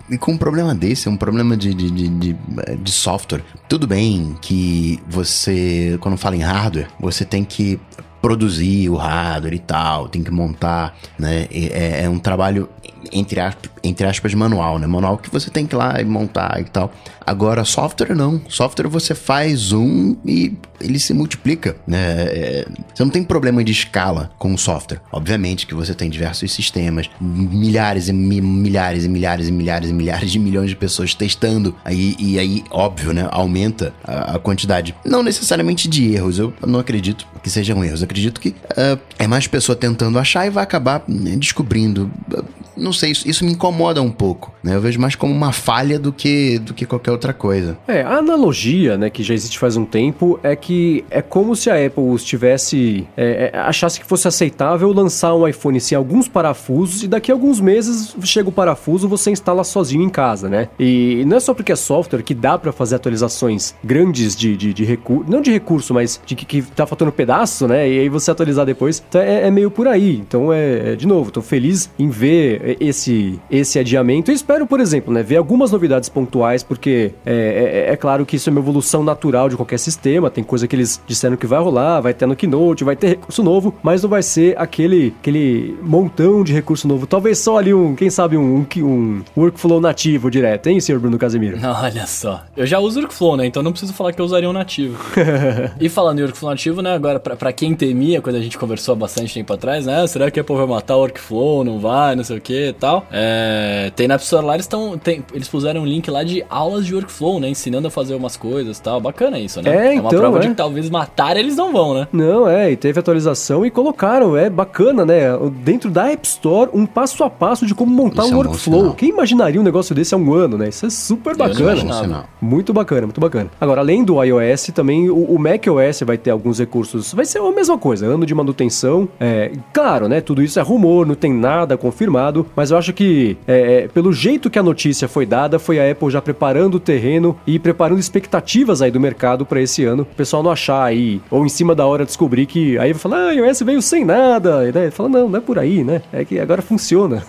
E com um problema desse, um problema de, de, de, de, de software. Tudo bem que você, quando fala em hardware, você tem que produzir o hardware e tal, tem que montar, né? É, é um trabalho, entre aspas, entre aspas, manual, né? Manual que você tem que ir lá e montar e tal. Agora, software não. Software você faz um e ele se multiplica, né? É, Você não tem problema de escala com o software. Obviamente que você tem diversos sistemas, milhares e mi- milhares e milhares e milhares e milhares de milhões de pessoas testando. Aí, e aí, óbvio, né? Aumenta a, a quantidade. Não necessariamente de erros. Eu não acredito que sejam erros. Eu acredito que ah, é mais pessoa tentando achar e vai acabar né, descobrindo. Ah, Não sei, isso, isso me incomoda um pouco. Né? Eu vejo mais como uma falha do que, do que qualquer outra coisa. É, a analogia, né, que já existe faz um tempo, é que é como se a Apple estivesse. é, é, achasse que fosse aceitável lançar um iPhone sem alguns parafusos e daqui a alguns meses chega o parafuso você instala sozinho em casa, né? E não é só porque é software que dá pra fazer atualizações grandes de, de, de recurso. Não de recurso, mas de que, que tá faltando pedaço, né? E aí você atualizar depois. Então é, é meio por aí. Então é, é, de novo, tô feliz em ver esse, esse adiamento. E espero, por exemplo, né, ver algumas novidades pontuais, porque é, é- é claro que isso é uma evolução natural de qualquer sistema. Tem coisa que eles disseram que vai rolar, vai ter no Keynote, vai ter recurso novo, mas não vai ser aquele, aquele montão de recurso novo. Talvez só ali um, quem sabe, um, um, um workflow nativo direto, hein, senhor Bruno Casemiro? (laughs) Olha só. Eu já uso Workflow, né? Então não preciso falar que eu usaria um nativo. (laughs) e falando em Workflow nativo, né? Agora, pra, pra quem temia, quando a gente conversou há bastante tempo atrás, né? Será que a Apple vai matar o Workflow? Não vai, não sei o que e tal. É, tem na App Store lá, eles, tão, tem, eles puseram um link lá de aulas de Workflow, né? Ensinando a fazer umas coisas e tal. Bacana isso, né? É, uma então, prova de é. que talvez matar eles não vão, né? Não, é, e teve atualização e colocaram, é bacana, né? Dentro da App Store, um passo a passo de como montar Isso um é workflow. Quem imaginaria um negócio desse há um ano, né? Isso é super Eu bacana. Muito bacana, muito bacana. Agora, além do iOS, também o, o macOS vai ter alguns recursos. Vai ser a mesma coisa, ano de manutenção. É, claro, né? Tudo isso é rumor, não tem nada confirmado. Mas eu acho que, é, é, pelo jeito que a notícia foi dada, foi a Apple já preparando o terreno e preparando expectativas aí do mercado para esse ano. O pessoal não achar aí, ou em cima da hora descobrir que aí vai falar, ah, iOS veio sem nada. E daí fala, não, não é por aí, né? É que agora funciona.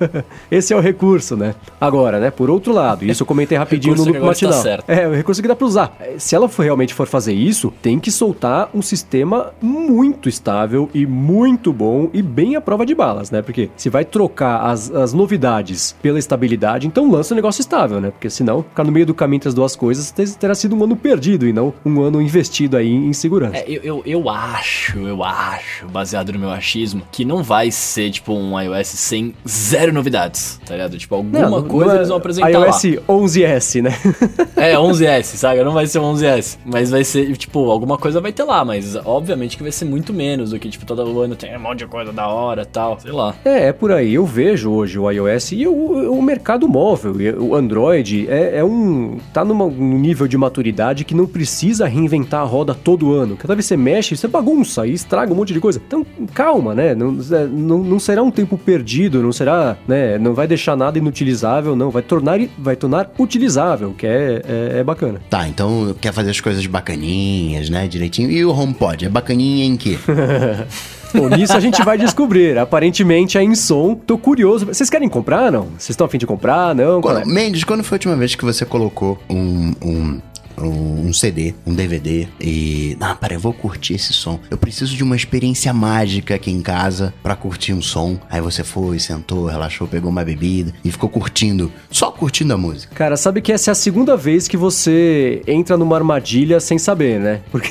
(laughs) esse é o recurso, né? Agora, né? Por outro lado, isso eu comentei rapidinho no Loop está Matinal. certo. É, o recurso que dá pra usar. Se ela for, realmente for fazer isso, tem que soltar um sistema muito estável e muito bom e bem à prova de balas, né? Porque se vai trocar as, as novidades pela estabilidade, então lança um negócio estável, né? Porque senão, ficar no meio do caminho entre as duas coisas, te- terá sido um ano perdido e não um ano investido aí em segurança. É, eu, eu, eu acho, eu acho, baseado no meu achismo, que não vai ser, tipo, um iOS sem zero novidades, tá ligado? Tipo, alguma Não, coisa não é eles vão apresentar iOS lá. 11S, né? (laughs) É, 11S, saca? Não vai ser um 11S. Mas vai ser, tipo, alguma coisa vai ter lá, mas obviamente que vai ser muito menos do que, tipo, todo ano tem um monte de coisa da hora tal. Sei lá. É, é por aí. Eu vejo hoje o iOS e o, o mercado móvel, o Android é, é um. tá numa- num nível de maturidade que não precisa reinventar a roda todo ano. Cada vez que você mexe, você bagunça e estraga um monte de coisa. Então, calma, né? Não, é, não, não será um tempo perdido, não será, né? Não vai deixar nada inutilizável, não. Vai tornar, vai tornar utilizável, que é, é, é bacana. Tá, então quer fazer as coisas bacaninhas, né? Direitinho. E o HomePod? É bacaninha em quê? (laughs) Bom, nisso a gente vai descobrir. Aparentemente é em som. Tô curioso. Vocês querem comprar, não? Vocês estão afim de comprar, não? Qual é? Quando, Mendes, quando foi a última vez que você colocou um, um, um, CD, um DVD e. Ah, peraí, eu vou curtir esse som. Eu preciso de uma experiência mágica aqui em casa pra curtir um som. Aí você foi, sentou, relaxou, pegou uma bebida e ficou curtindo, só curtindo a música. Cara, sabe que essa é a segunda vez que você entra numa armadilha sem saber, né? Porque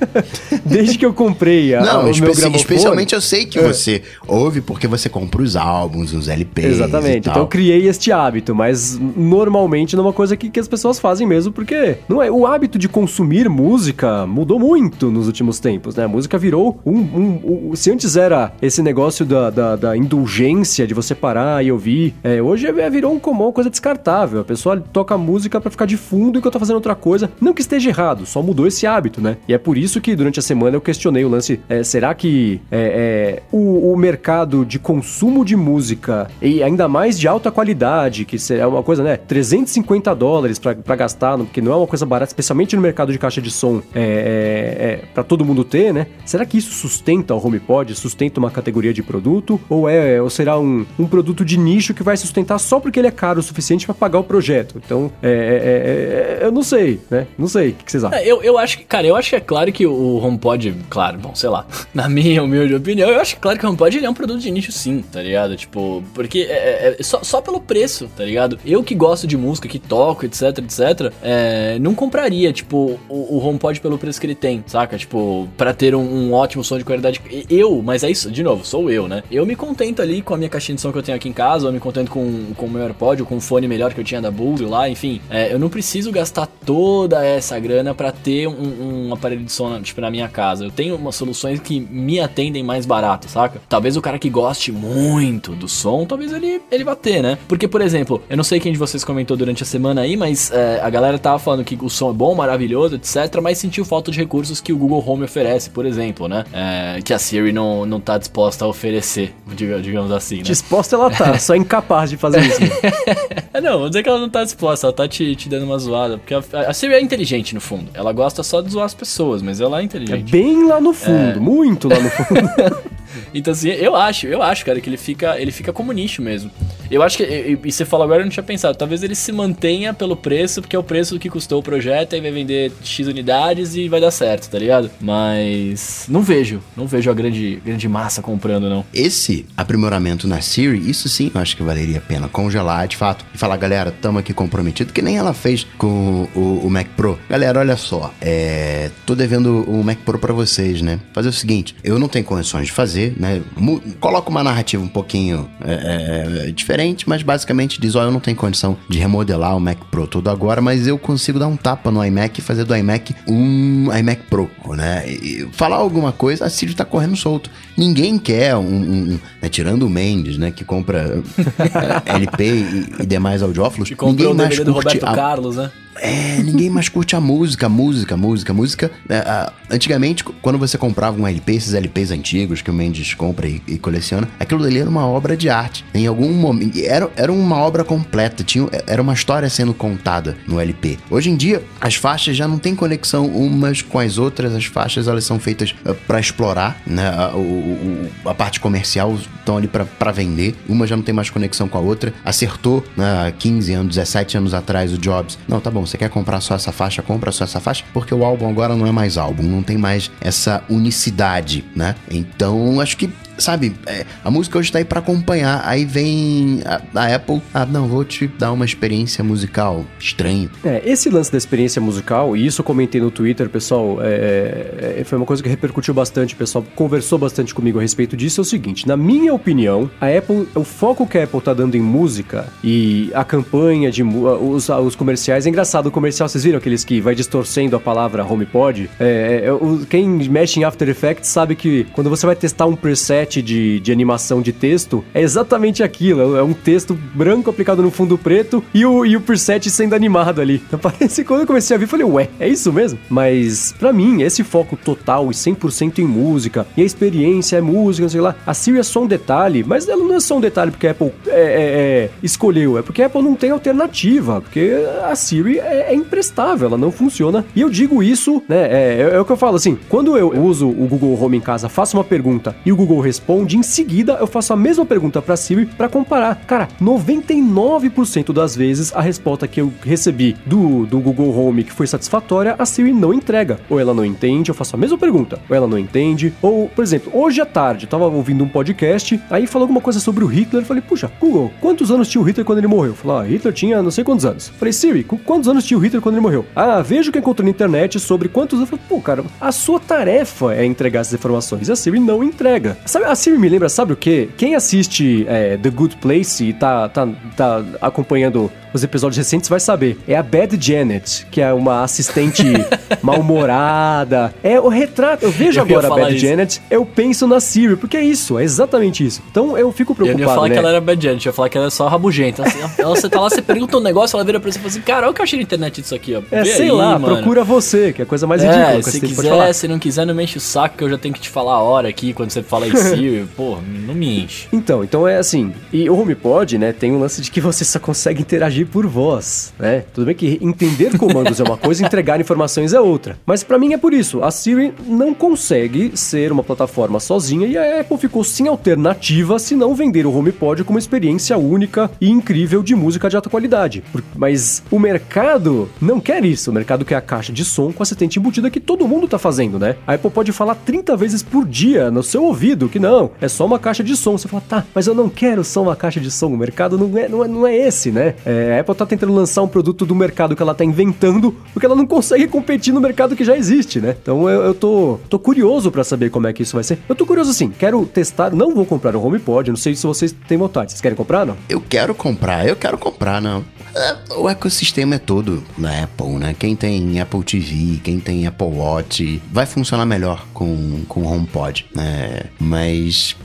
(laughs) desde que eu comprei a, Não, o meu especi- gramofone... especialmente eu sei que você ouve porque você compra os álbuns, os LPs. Exatamente. Então eu criei este hábito, mas normalmente não é uma coisa que, que as pessoas fazem mesmo, porque não é o hábito de consumir música mudou muito nos últimos tempos, né? A música virou um, um- um- se antes era esse negócio da, da, da indulgência de você parar e ouvir, é, hoje é, virou um comum, uma coisa descartável. A pessoa toca música pra ficar de fundo enquanto tá fazendo outra coisa. Não que esteja errado, só mudou esse hábito, né? E é por isso que durante a semana eu questionei o lance: é, será que é, é, o, o mercado de consumo de música e ainda mais de alta qualidade, que é uma coisa, né? 350 dólares pra gastar, porque não é uma coisa barata, especialmente no mercado de caixa de som, é, é, é, para todo mundo ter, né? Será que isso sustenta o HomePod? Sustenta uma categoria de produto? Ou é ou será um, um produto de nicho que vai sustentar só porque ele é caro o suficiente pra pagar o projeto? Então, é, é, é, é, eu não sei, né? Não sei. O que que vocês acham? É, eu, eu acho que, cara, eu acho que é claro que o HomePod, claro, bom, sei lá, (laughs) na minha humilde opinião, eu acho claro que o HomePod ele é um produto de nicho sim, tá ligado? Tipo, porque é, é- é só, só pelo preço, tá ligado? Eu que gosto de música, que toco, etc, etc, é, não compraria, tipo, o, o HomePod pelo preço que ele tem, saca? Tipo, pra ter um, um ótimo som de qualidade. Eu, mas é isso, de novo, sou eu, né? Eu me contento ali com a minha caixinha de som que eu tenho aqui em casa, eu me contento com, com o meu AirPod ou com o fone melhor que eu tinha da Bose lá, enfim. É, eu não preciso gastar toda essa grana pra ter um, um aparelho de som, tipo, na minha casa. Eu tenho umas soluções que me atendem mais barato, saca? Talvez o cara que goste muito do som, talvez ele, ele vá ter, né? Porque, por exemplo, eu não sei quem de vocês comentou durante a semana aí, mas é, a galera tava falando que o som é bom, maravilhoso, etc, mas sentiu falta de recursos que o Google Home oferece, por exemplo, né? É, que a Siri não, não tá disposta a oferecer, diga- digamos assim, né? Disposta ela tá, só incapaz de fazer isso. né? (laughs) É, não, vou dizer que ela não tá disposta, ela tá te, te dando uma zoada. Porque a, a Siri é inteligente, no fundo. Ela gosta só de zoar as pessoas, mas ela é É inteligente. bem lá no fundo, muito lá no fundo. (laughs) Então, assim, eu acho, eu acho, cara, que ele fica, ele fica como nicho mesmo. Eu acho que, e, e você falou agora, eu não tinha pensado, talvez ele se mantenha pelo preço, porque é o preço que custou o projeto, aí vai vender X unidades e vai dar certo, tá ligado? Mas não vejo, não vejo a grande, grande massa comprando, não. Esse aprimoramento na Siri, isso sim eu acho que valeria a pena congelar de fato e falar, galera, tamo aqui comprometido, que nem ela fez com o, o Mac Pro. Galera, olha só, é, tô devendo o Mac Pro pra vocês, né? Fazer o seguinte, eu não tenho condições de fazer, né? Mu- coloca uma narrativa um pouquinho é, é, diferente, mas basicamente diz, ó, eu não tenho condição de remodelar o Mac Pro todo agora, mas eu consigo dar um tapa no iMac e fazer do iMac um iMac Pro, né? E falar alguma coisa, a Siri tá correndo solto. Ninguém quer um, um- né, tirando o Mendes, né, que compra (laughs) é, LP e, e demais audiófilos, E comprou ninguém o mais DVD do Roberto a, Carlos, né? É, ninguém mais curte a música, música, música, música. É, a- antigamente, quando você comprava um LP, esses LPs antigos que o Mendes compra e, e coleciona, aquilo dali era uma obra de arte. Em algum momento, era, era uma obra completa, tinha, era uma história sendo contada no LP. Hoje em dia, as faixas já não têm conexão umas com as outras, as faixas elas são feitas para explorar, né? A, o- a parte comercial estão ali para vender, uma já não tem mais conexão com a outra. Acertou, né, há 15 anos, 17 anos atrás, o Jobs. Não, tá bom, você quer comprar só essa faixa, compra só essa faixa, porque o álbum agora não é mais álbum, não tem mais essa unicidade, né? Então, acho que sabe, é, a música hoje tá aí pra acompanhar. Aí vem a, a Apple, ah, não, vou te dar uma experiência musical estranho. É, esse lance da experiência musical, e isso eu comentei no Twitter, pessoal, é, é, foi uma coisa que repercutiu bastante, o pessoal conversou bastante comigo a respeito disso, é o seguinte, na minha opinião, a Apple, o foco que a Apple tá dando em música e a campanha de os, os comerciais, é engraçado, o comercial, vocês viram aqueles que vai distorcendo a palavra HomePod? É, é, quem mexe em After Effects sabe que quando você vai testar um preset de, de animação de texto, é exatamente aquilo, é um texto branco aplicado no fundo preto e o, e o preset sendo animado ali. Então (laughs) parece quando eu comecei a ver, falei, ué, é isso mesmo? Mas pra mim, esse foco total e 100% em música, e a experiência é música, não sei lá, a Siri é só um detalhe, mas ela não é só um detalhe porque a Apple é, é, é, escolheu, é porque a Apple não tem alternativa, porque a Siri é, é imprestável, ela não funciona. E eu digo isso, né, é, é, é o que eu falo assim, quando eu uso o Google Home em casa, faço uma pergunta e o Google responde, responde, em seguida eu faço a mesma pergunta pra Siri pra comparar. Cara, 99% das vezes a resposta que eu recebi do, do Google Home que foi satisfatória, a Siri não entrega. Ou ela não entende, eu faço a mesma pergunta. Ou ela não entende. Ou, por exemplo, hoje à tarde, eu tava ouvindo um podcast, aí falou alguma coisa sobre o Hitler. Eu falei, puxa, Google, quantos anos tinha o Hitler quando ele morreu? Falou, ah, Hitler tinha não sei quantos anos. Eu falei, Siri, quantos anos tinha o Hitler quando ele morreu? Ah, veja o que encontrou na internet sobre quantos anos. Eu falei, pô, cara, a sua tarefa é entregar essas informações. E a Siri não entrega. Sabe, a Siri me lembra, sabe o quê? Quem assiste é, The Good Place e tá, tá, tá acompanhando os episódios recentes vai saber. É a Bad Janet, que é uma assistente (laughs) mal-humorada. É o retrato. Eu vejo Eu agora a Bad isso. Janet, eu penso na Siri, porque é isso, é exatamente isso. Então eu fico Eu preocupado, não ia falar né? que ela era bad gente, eu ia falar que ela é só rabugenta. Assim, (laughs) ela, você tá lá, você pergunta um negócio, ela vira pra você e fala assim, cara, olha o que eu achei na internet disso aqui, ó. É, Vê sei aí, lá, mano." procura você, que é a coisa mais ridícula É, que se quiser, falar. se não quiser, não me enche o saco que eu já tenho que te falar a hora aqui quando você fala em Siri. (laughs) Pô, não me enche. Então, então é assim. E o HomePod, né, tem um lance de que você só consegue interagir por voz, né? Tudo bem que entender comandos é uma coisa, (laughs) entregar informações é outra. Mas pra mim é por isso. A Siri não consegue ser uma plataforma sozinha e a Apple ficou sem alternativa se não vender o HomePod como uma experiência única e incrível de música de alta qualidade. Mas o mercado não quer isso. O mercado quer a caixa de som com assistente embutida que todo mundo tá fazendo, né? A Apple pode falar 30 vezes por dia no seu ouvido que não, é só uma caixa de som. Você fala, tá, mas eu não quero só uma caixa de som. O mercado não é, não é, não é esse, né? É, a Apple tá tentando lançar um produto do mercado que ela tá inventando porque ela não consegue competir no mercado que já existe, né? Então eu, eu tô, tô curioso pra saber como é que isso vai ser. Eu tô curioso assim, quero testar, não vou comprar o HomePod, não sei se vocês têm vontade. Vocês querem comprar, não? Eu quero comprar, eu quero comprar, não. É, O ecossistema é todo na Apple, né? Quem tem Apple TV, quem tem Apple Watch, vai funcionar melhor com, com HomePod, né? Mas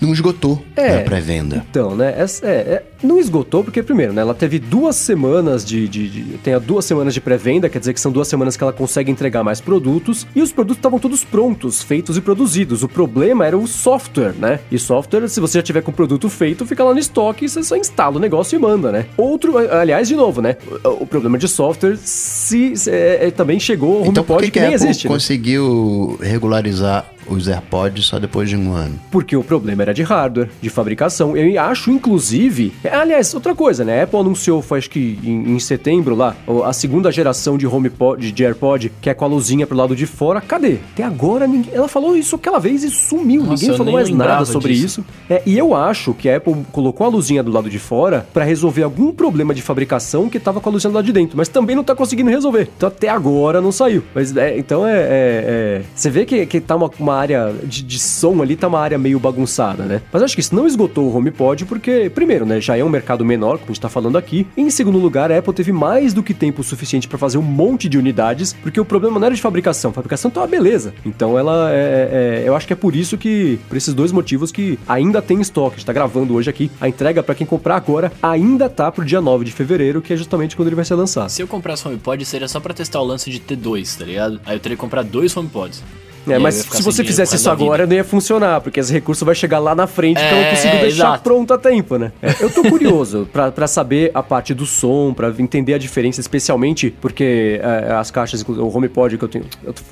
não esgotou É. na pré-venda. Então, né? essa- é, é, não esgotou, porque, primeiro, né? Ela teve duas semanas de. de, de- tem duas semanas de pré-venda, quer dizer que são duas semanas que ela consegue entregar mais produtos. E os produtos estavam todos prontos, feitos e produzidos. O problema era o software, né? E software, se você já tiver com o produto feito, fica lá no estoque e você só instala o negócio e manda, né? Outro, aliás, de novo, né? O, o problema de software se, se- é, é, também chegou ao Então HomePod que, que, nem Apple existe. né? conseguiu regularizar os AirPods só depois de um ano? Porque o problema era de hardware, de fabricação. Eu acho, inclusive. Aliás, outra coisa, né? A Apple anunciou, foi acho que em, em setembro lá, a segunda geração de HomePod, de AirPod, que é com a luzinha pro lado de fora. Cadê? Até agora ninguém. Ela falou isso aquela vez e sumiu. Nossa, ninguém falou mais nada sobre disso. isso. É, e eu acho que a Apple colocou a luzinha do lado de fora pra resolver algum problema de fabricação que tava com a luzinha do lado de dentro, mas também não tá conseguindo resolver. Então até agora não saiu. Mas é, então é, é- é- Você vê que, que tá uma, uma área de, de som ali, tá uma área meio bagunçada, né? Mas acho que isso não esgotou o HomePod, porque, primeiro, né, já é um mercado menor, como a gente tá falando aqui. E, em segundo lugar, a Apple teve mais do que tempo suficiente pra fazer um monte de unidades, porque o problema não era de fabricação. A fabricação tá uma beleza. Então ela é, é- Eu acho que é por isso que. Por esses dois motivos que ainda tem estoque. A gente tá gravando hoje aqui. A entrega pra quem comprar agora ainda tá pro dia 9 de fevereiro, que é justamente quando ele vai ser lançado. Se eu comprasse HomePod, seria só pra testar o lance de ter dois, tá ligado? Aí eu teria que comprar dois HomePods. É, mas se você fizesse isso agora, não ia funcionar, porque esse recurso vai chegar lá na frente, então eu É, consigo deixar exato. pronto a tempo, né? É, eu tô curioso pra, pra saber a parte do som, pra entender a diferença, especialmente porque é, as caixas, o HomePod que eu tenho,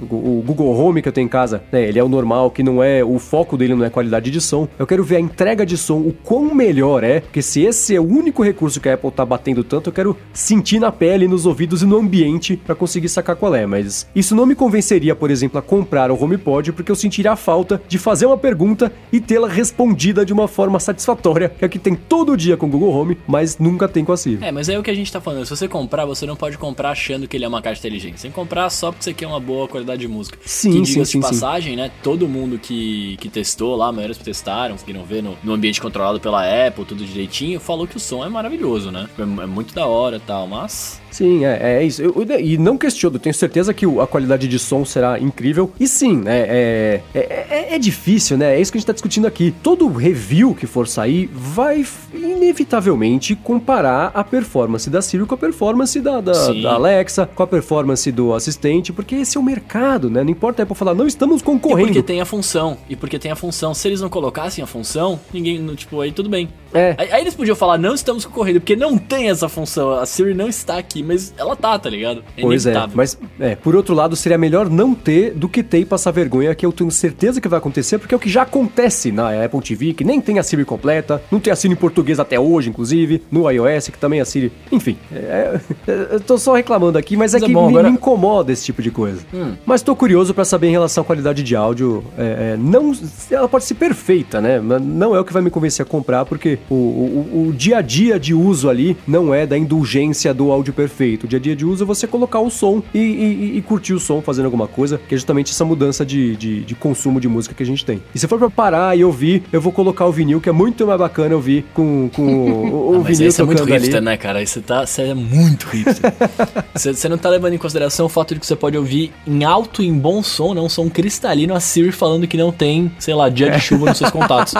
o Google Home que eu tenho em casa, né, ele é o normal, que não é, o foco dele não é qualidade de som. Eu quero ver a entrega de som, o quão melhor é, porque se esse é o único recurso que a Apple tá batendo tanto, eu quero sentir na pele, nos ouvidos e no ambiente pra conseguir sacar qual é, mas isso não me convenceria, por exemplo, a comprar o HomePod, porque eu sentiria a falta de fazer uma pergunta e tê-la respondida de uma forma satisfatória, que é o que tem todo dia com o Google Home, mas nunca tem com a Siri. É, mas é o que a gente tá falando. Se você comprar, você não pode comprar achando que ele é uma caixa inteligente. Você tem que comprar só porque você quer uma boa qualidade de música. Sim, que, sim, diga-se sim, de sim. passagem, né? Todo mundo que, que testou lá, a maioria que testaram, conseguiram ver no, no ambiente controlado pela Apple, tudo direitinho, falou que o som é maravilhoso, né? É, é muito da hora e tal, mas. Sim, é, é isso. Eu- eu- e não questiono, tenho certeza que a qualidade de som será incrível. E sim, né, é, é, é, é difícil, né? É isso que a gente tá discutindo aqui. Todo review que for sair vai inevitavelmente comparar a performance da Siri com a performance da, da, da Alexa, com a performance do assistente, porque esse é o mercado, né? Não importa a Apple falar, não estamos E concorrendo. porque tem a função. E porque tem a função. Se eles não colocassem a função, ninguém. Tipo, aí tudo bem. É. Aí, aí eles podiam falar, não estamos concorrendo, porque não tem essa função. A Siri não está aqui, mas ela tá, tá ligado? É Pois é, inevitável. mas é, por outro lado, seria melhor não ter do que ter e passar passar vergonha, que eu tenho certeza que vai acontecer, porque é o que já acontece na Apple TV, que nem tem a Siri completa, não tem a Siri em português até hoje, inclusive, no iOS, que também a Siri. Enfim, é, é, eu tô só reclamando aqui, mas, mas é, é que bom, me, agora... me, incomoda esse tipo de coisa. Hum. Mas tô curioso para saber em relação à qualidade de áudio. É, é, não, ela pode ser perfeita, né? Não é o que vai me convencer a comprar, porque o, o, o dia a dia de uso ali não é da indulgência do áudio perfeito. O dia a dia de uso é você colocar o som e, e, e curtir o som fazendo alguma coisa, que é justamente essa mudança de, de, de, consumo de música que a gente tem. E se for pra parar e ouvir, eu vou colocar o vinil, que é muito mais bacana ouvir com, com o, o (laughs) ah, vinil mas tocando é muito hipster, ali. né, cara? Isso tá, você é muito hipster. (laughs) Você não tá levando em consideração o fato de que você pode ouvir em alto e em bom som, né? Um som cristalino, a Siri falando que não tem, sei lá, dia de chuva nos seus contatos.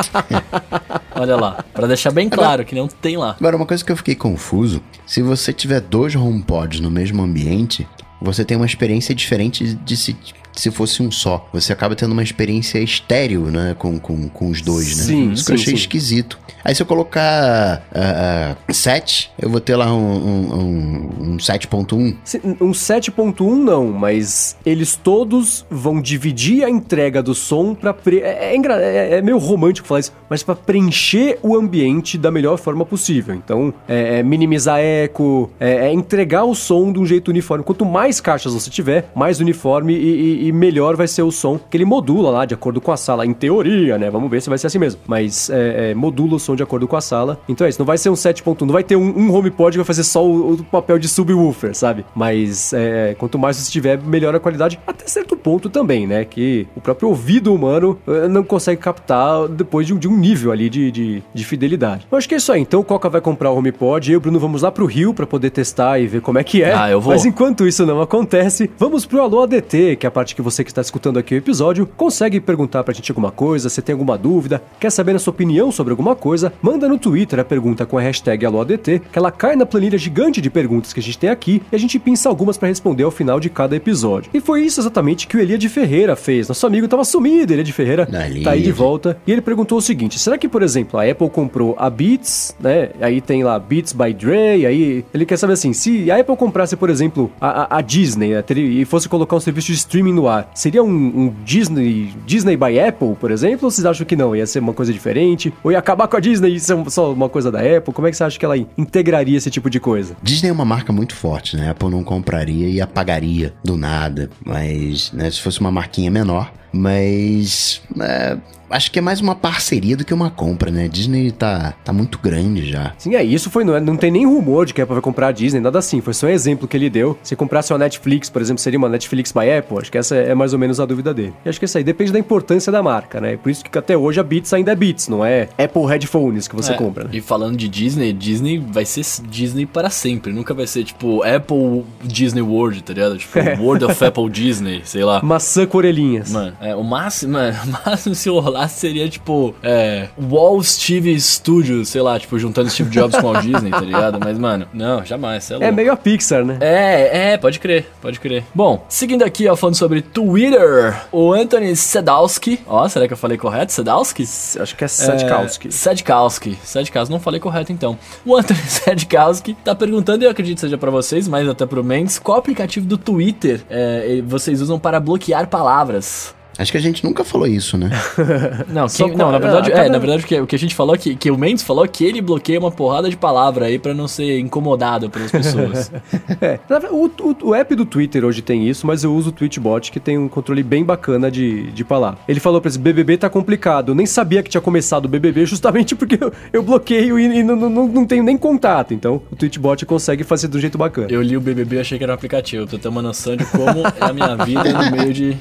(laughs) Olha lá, para deixar bem claro agora, que não tem lá. Agora, uma coisa que eu fiquei confuso, se você tiver dois HomePods no mesmo ambiente, você tem uma experiência diferente de se se fosse um só. Você acaba tendo uma experiência estéreo, né? Com, com, com os dois, né? Sim, Isso que eu achei sim. esquisito. Aí se eu colocar uh, uh, 7, eu vou ter lá um, um, um 7.1. Um 7.1 não, mas eles todos vão dividir a entrega do som pra... Pre... É, é, é, é, meio romântico falar isso, mas para preencher o ambiente da melhor forma possível. Então, é, é minimizar eco, é, é, entregar o som de um jeito uniforme. Quanto mais caixas você tiver, mais uniforme e, e e melhor vai ser o som que ele modula lá de acordo com a sala. Em teoria, né? Vamos ver se vai ser assim mesmo. Mas é, é, modula o som de acordo com a sala. Então é isso, não vai ser um 7.1, não vai ter um, um HomePod que vai fazer só o, o papel de subwoofer, sabe? Mas é, quanto mais você tiver, melhor a qualidade, até certo ponto também, né? Que o próprio ouvido humano é, não consegue captar depois de um, de um nível ali de, de, de, fidelidade. Eu acho que é isso aí. Então o Coca vai comprar o HomePod, eu e o Bruno vamos lá pro Rio para poder testar e ver como é que é. Ah, eu vou. Mas enquanto isso não acontece, vamos pro Alô ADT, que é a parte que você que está escutando aqui o episódio consegue perguntar pra gente alguma coisa, se tem alguma dúvida, quer saber a sua opinião sobre alguma coisa, manda no Twitter a pergunta com a hashtag AloADT, que ela cai na planilha gigante de perguntas que a gente tem aqui e a gente pinça algumas para responder ao final de cada episódio. E foi isso exatamente que o Elia de Ferreira fez. Nosso amigo tava sumido, Elia de Ferreira tá aí de volta. E ele perguntou o seguinte: será que, por exemplo, a Apple comprou a Beats, né? Aí tem lá Beats by Dre, aí ele quer saber assim, se a Apple comprasse, por exemplo, a, a, a Disney né, e fosse colocar um serviço de streaming no ar, seria um, um, Disney Disney by Apple, por exemplo? Ou vocês acham que não? Ia ser uma coisa diferente? Ou ia acabar com a Disney e ser só uma coisa da Apple? Como é que você acha que ela integraria esse tipo de coisa? Disney é uma marca muito forte, né? A Apple não compraria e apagaria do nada. Mas, né, se fosse uma marquinha menor. Mas. É, acho que é mais uma parceria do que uma compra, né? Disney tá, tá muito grande já. Sim, é isso foi, não, é, não tem nem rumor de que a Apple vai comprar a Disney, nada assim. Foi só um exemplo que ele deu. Se comprasse uma Netflix, por exemplo, seria uma Netflix by Apple? Acho que essa é mais ou menos a dúvida dele. E acho que isso aí depende da importância da marca, né? Por isso que até hoje a Beats ainda é Beats, não é Apple Headphones que você é, compra, né? E falando de Disney, Disney vai ser Disney para sempre. Nunca vai ser tipo Apple Disney World, tá ligado? Tipo é. (laughs) World of Apple Disney, sei lá. Maçã com orelhinhas. Mano, é, o máximo, mano, (laughs) o máximo se seria tipo é, Wall Steve Studios, sei lá, tipo, juntando Steve Jobs com o Walt Disney, tá ligado? Mas, mano, não, jamais. É, é, meio a Pixar, né? É, é, pode crer, pode crer. Bom, seguindo aqui, ó, falando sobre Twitter, o Anthony Sedowski, ó, será que eu falei correto? Sedowski? Acho que é Sedkowski. É, Sedkowski, Sedkowski, não falei correto então. O Anthony (laughs) Sedkowski tá perguntando, e eu acredito que seja pra vocês, mas até pro Mendes, qual aplicativo do Twitter é, vocês usam para bloquear palavras? Acho que a gente nunca falou isso, né? (laughs) não, quem, não, na verdade, é, na verdade o que, o que a gente falou, que, que o Mendes falou que ele bloqueia uma porrada de palavra aí para não ser incomodado pelas pessoas. (laughs) é, o, o, o, app do Twitter hoje tem isso, mas eu uso o Tweetbot que tem um controle bem bacana de, de palavra. Ele falou pra esse BBB tá complicado, eu nem sabia que tinha começado o BBB (laughs) justamente porque eu, eu bloqueio e, e não, não, não, tenho nem contato, então o Tweetbot consegue fazer do jeito bacana. Eu li o BBB e achei que era um aplicativo, pra ter uma noção de como é a minha vida no meio de...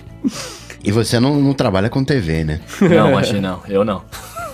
E você não, não trabalha com TV, né? (laughs) Não, achei não. Eu não.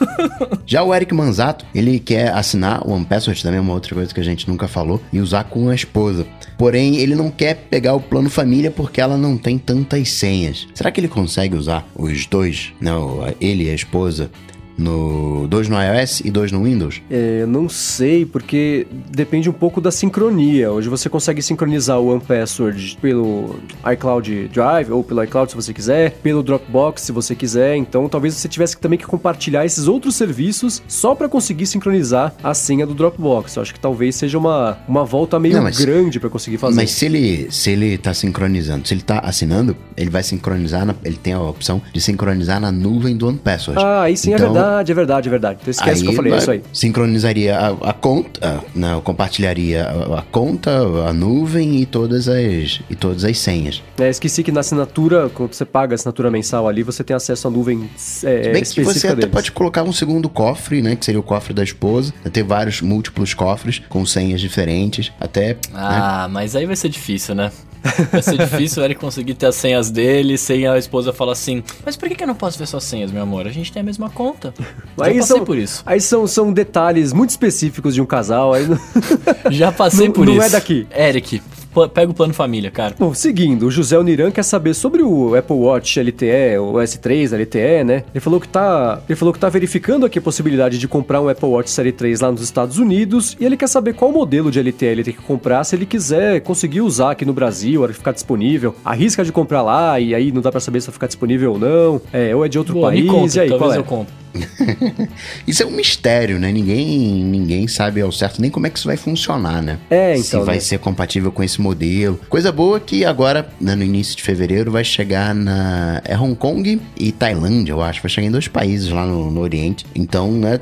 (laughs) Já o Eric Manzato, ele quer assinar o One Password, também é uma outra coisa que a gente nunca falou, e usar com a esposa. Porém, ele não quer pegar o plano família porque ela não tem tantas senhas. Será que ele consegue usar os dois, não, ele e a esposa, no dois no iOS e dois no Windows? É, não sei, porque depende um pouco da sincronia. Hoje você consegue sincronizar o OnePassword pelo iCloud Drive ou pelo iCloud se você quiser, pelo Dropbox se você quiser. Então talvez você tivesse também que compartilhar esses outros serviços só para conseguir sincronizar a senha do Dropbox. Eu acho que talvez seja uma, uma volta meio Não, mas- grande para conseguir fazer. Mas se ele, se ele tá sincronizando, se ele tá assinando, ele vai sincronizar, na- ele tem a opção de sincronizar na nuvem do OnePassword. Ah, aí sim Então, é verdade, é verdade, é verdade. Então esquece o que eu falei, é isso aí. Sincronizaria a, a conta, ah, não, compartilharia a, a conta, a nuvem e todas as e todas as senhas. É, esqueci que na assinatura, quando você paga a assinatura mensal ali, você tem acesso à nuvem é, Se bem que específica você até deles. pode colocar um segundo cofre, né, que seria o cofre da esposa, ter vários múltiplos cofres com senhas diferentes, até né, Ah, mas aí vai ser difícil, né? Vai ser difícil ele conseguir ter as senhas dele sem a esposa falar assim: Mas por que, que eu não posso ver suas senhas, meu amor? A gente tem a mesma conta. Já Aí passei são, por isso. Aí são, são detalhes muito específicos de um casal. Aí... não- Já passei (laughs) Não- por não isso. é daqui. Eric, pega o plano família, cara. Bom, seguindo, o José Uniran quer saber sobre o Apple Watch LTE, o S3 LTE, né? Ele falou que tá, ele falou que tá verificando aqui a possibilidade de comprar um Apple Watch Série 3 lá nos Estados Unidos e ele quer saber qual modelo de LTE ele tem que comprar se ele quiser conseguir usar aqui no Brasil, a hora que ficar disponível. Arrisca de comprar lá e aí não dá pra saber se vai ficar disponível ou não. É, ou é de outro Boa, país. me conta, e aí, qual talvez é? eu compre. (laughs) Isso é um mistério, né? Ninguém, ninguém sabe ao certo nem como é que isso vai funcionar, né? É, Se então, vai né? ser compatível com esse modelo. Coisa boa que agora, né, no início de fevereiro, vai chegar na. É Hong Kong e Tailândia, eu acho. Vai chegar em dois países lá no, no Oriente. Então, né?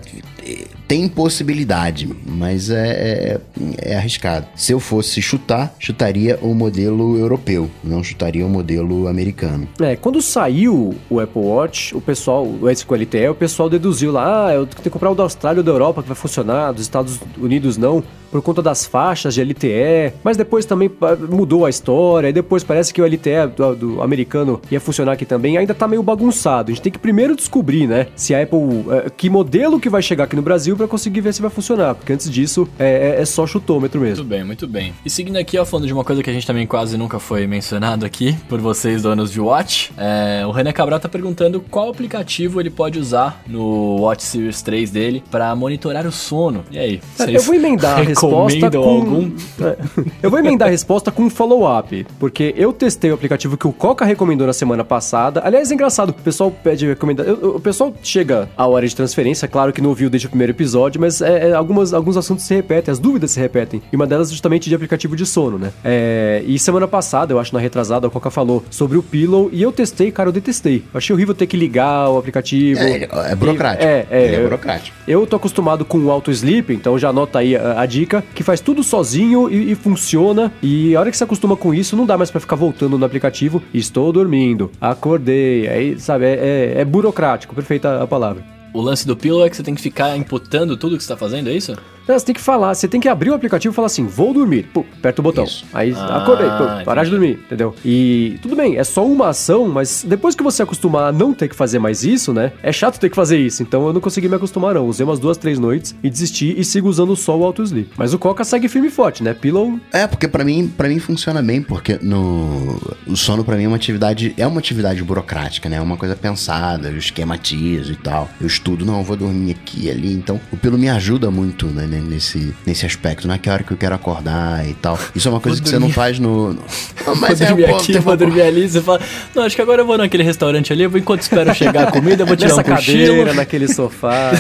Tem possibilidade, mas é, é, é arriscado. Se eu fosse chutar, chutaria o modelo europeu, não chutaria o modelo americano. É, quando saiu o Apple Watch, o pessoal, o S com LTE, o pessoal deduziu lá, ah, eu tenho que comprar o da Austrália ou da Europa que vai funcionar, dos Estados Unidos não, por conta das faixas de LTE. Mas depois também mudou a história, e depois parece que o LTE do, do americano ia funcionar aqui também, ainda tá meio bagunçado. A gente tem que primeiro descobrir, né, se a Apple, eh, que modelo que vai chegar aqui no Brasil pra conseguir ver se vai funcionar, porque antes disso é, é- é só chutômetro mesmo. Muito bem, muito bem. E seguindo aqui, ó, falando de uma coisa que a gente também quase nunca foi mencionado aqui, por vocês, donos de Watch, é, o René Cabral tá perguntando qual aplicativo ele pode usar no Watch Series 3 dele pra monitorar o sono. E aí? Eu vou emendar a resposta com... algum? É. Eu vou emendar a resposta com um follow-up, porque eu testei o aplicativo que o Coca recomendou na semana passada. Aliás, é engraçado, o pessoal pede recomendação. O pessoal chega à hora de transferência, claro que não ouviu desde o primeiro episódio, mas é, é, algumas, alguns assuntos se repetem, as dúvidas se repetem. E uma delas justamente de aplicativo de sono, né? É, e semana passada, eu acho na retrasada, o Coca falou sobre o Pillow e eu testei, cara, eu detestei. Eu achei horrível ter que ligar o aplicativo. É, é burocrático. É, é, é eu- burocrático. eu tô acostumado com o auto sleep, então já anota aí a, a dica, que faz tudo sozinho e, e funciona. E a hora que você acostuma com isso, não dá mais pra ficar voltando no aplicativo. Estou dormindo, acordei, aí, sabe, é, é- é burocrático, perfeita a palavra. O lance do Pillow é que você tem que ficar imputando tudo que você tá fazendo, é isso? Não, você tem que falar, você tem que abrir o aplicativo e falar assim, vou dormir. Pô, aperta o botão. Isso. Aí Ah, acordei, pô, parar de dormir, entendeu? E tudo bem, é só uma ação, mas depois que você acostumar a não ter que fazer mais isso, né? É chato ter que fazer isso. Então eu não consegui me acostumar, não. Usei umas duas, três noites e desisti e sigo usando só o auto sleep. Mas o Coca segue firme e forte, né? Pillow. É, porque pra mim, para mim funciona bem, porque no o sono pra mim é uma atividade, é uma atividade burocrática, né? É uma coisa pensada, eu esquematizo e tal. Eu estudo, não, eu vou dormir aqui e ali, então o pelo me ajuda muito, né, né, nesse nesse aspecto, não é que hora que eu quero acordar e tal. (laughs) Isso é uma coisa que você não faz no, no... (laughs) Mas vou é, dormir pô, aqui, vou dormir ali, você fala, não, acho que agora eu vou naquele restaurante ali, eu vou, enquanto espero chegar a comida, eu vou tirar Nessa um cochilo. cadeira, (laughs) naquele sofá.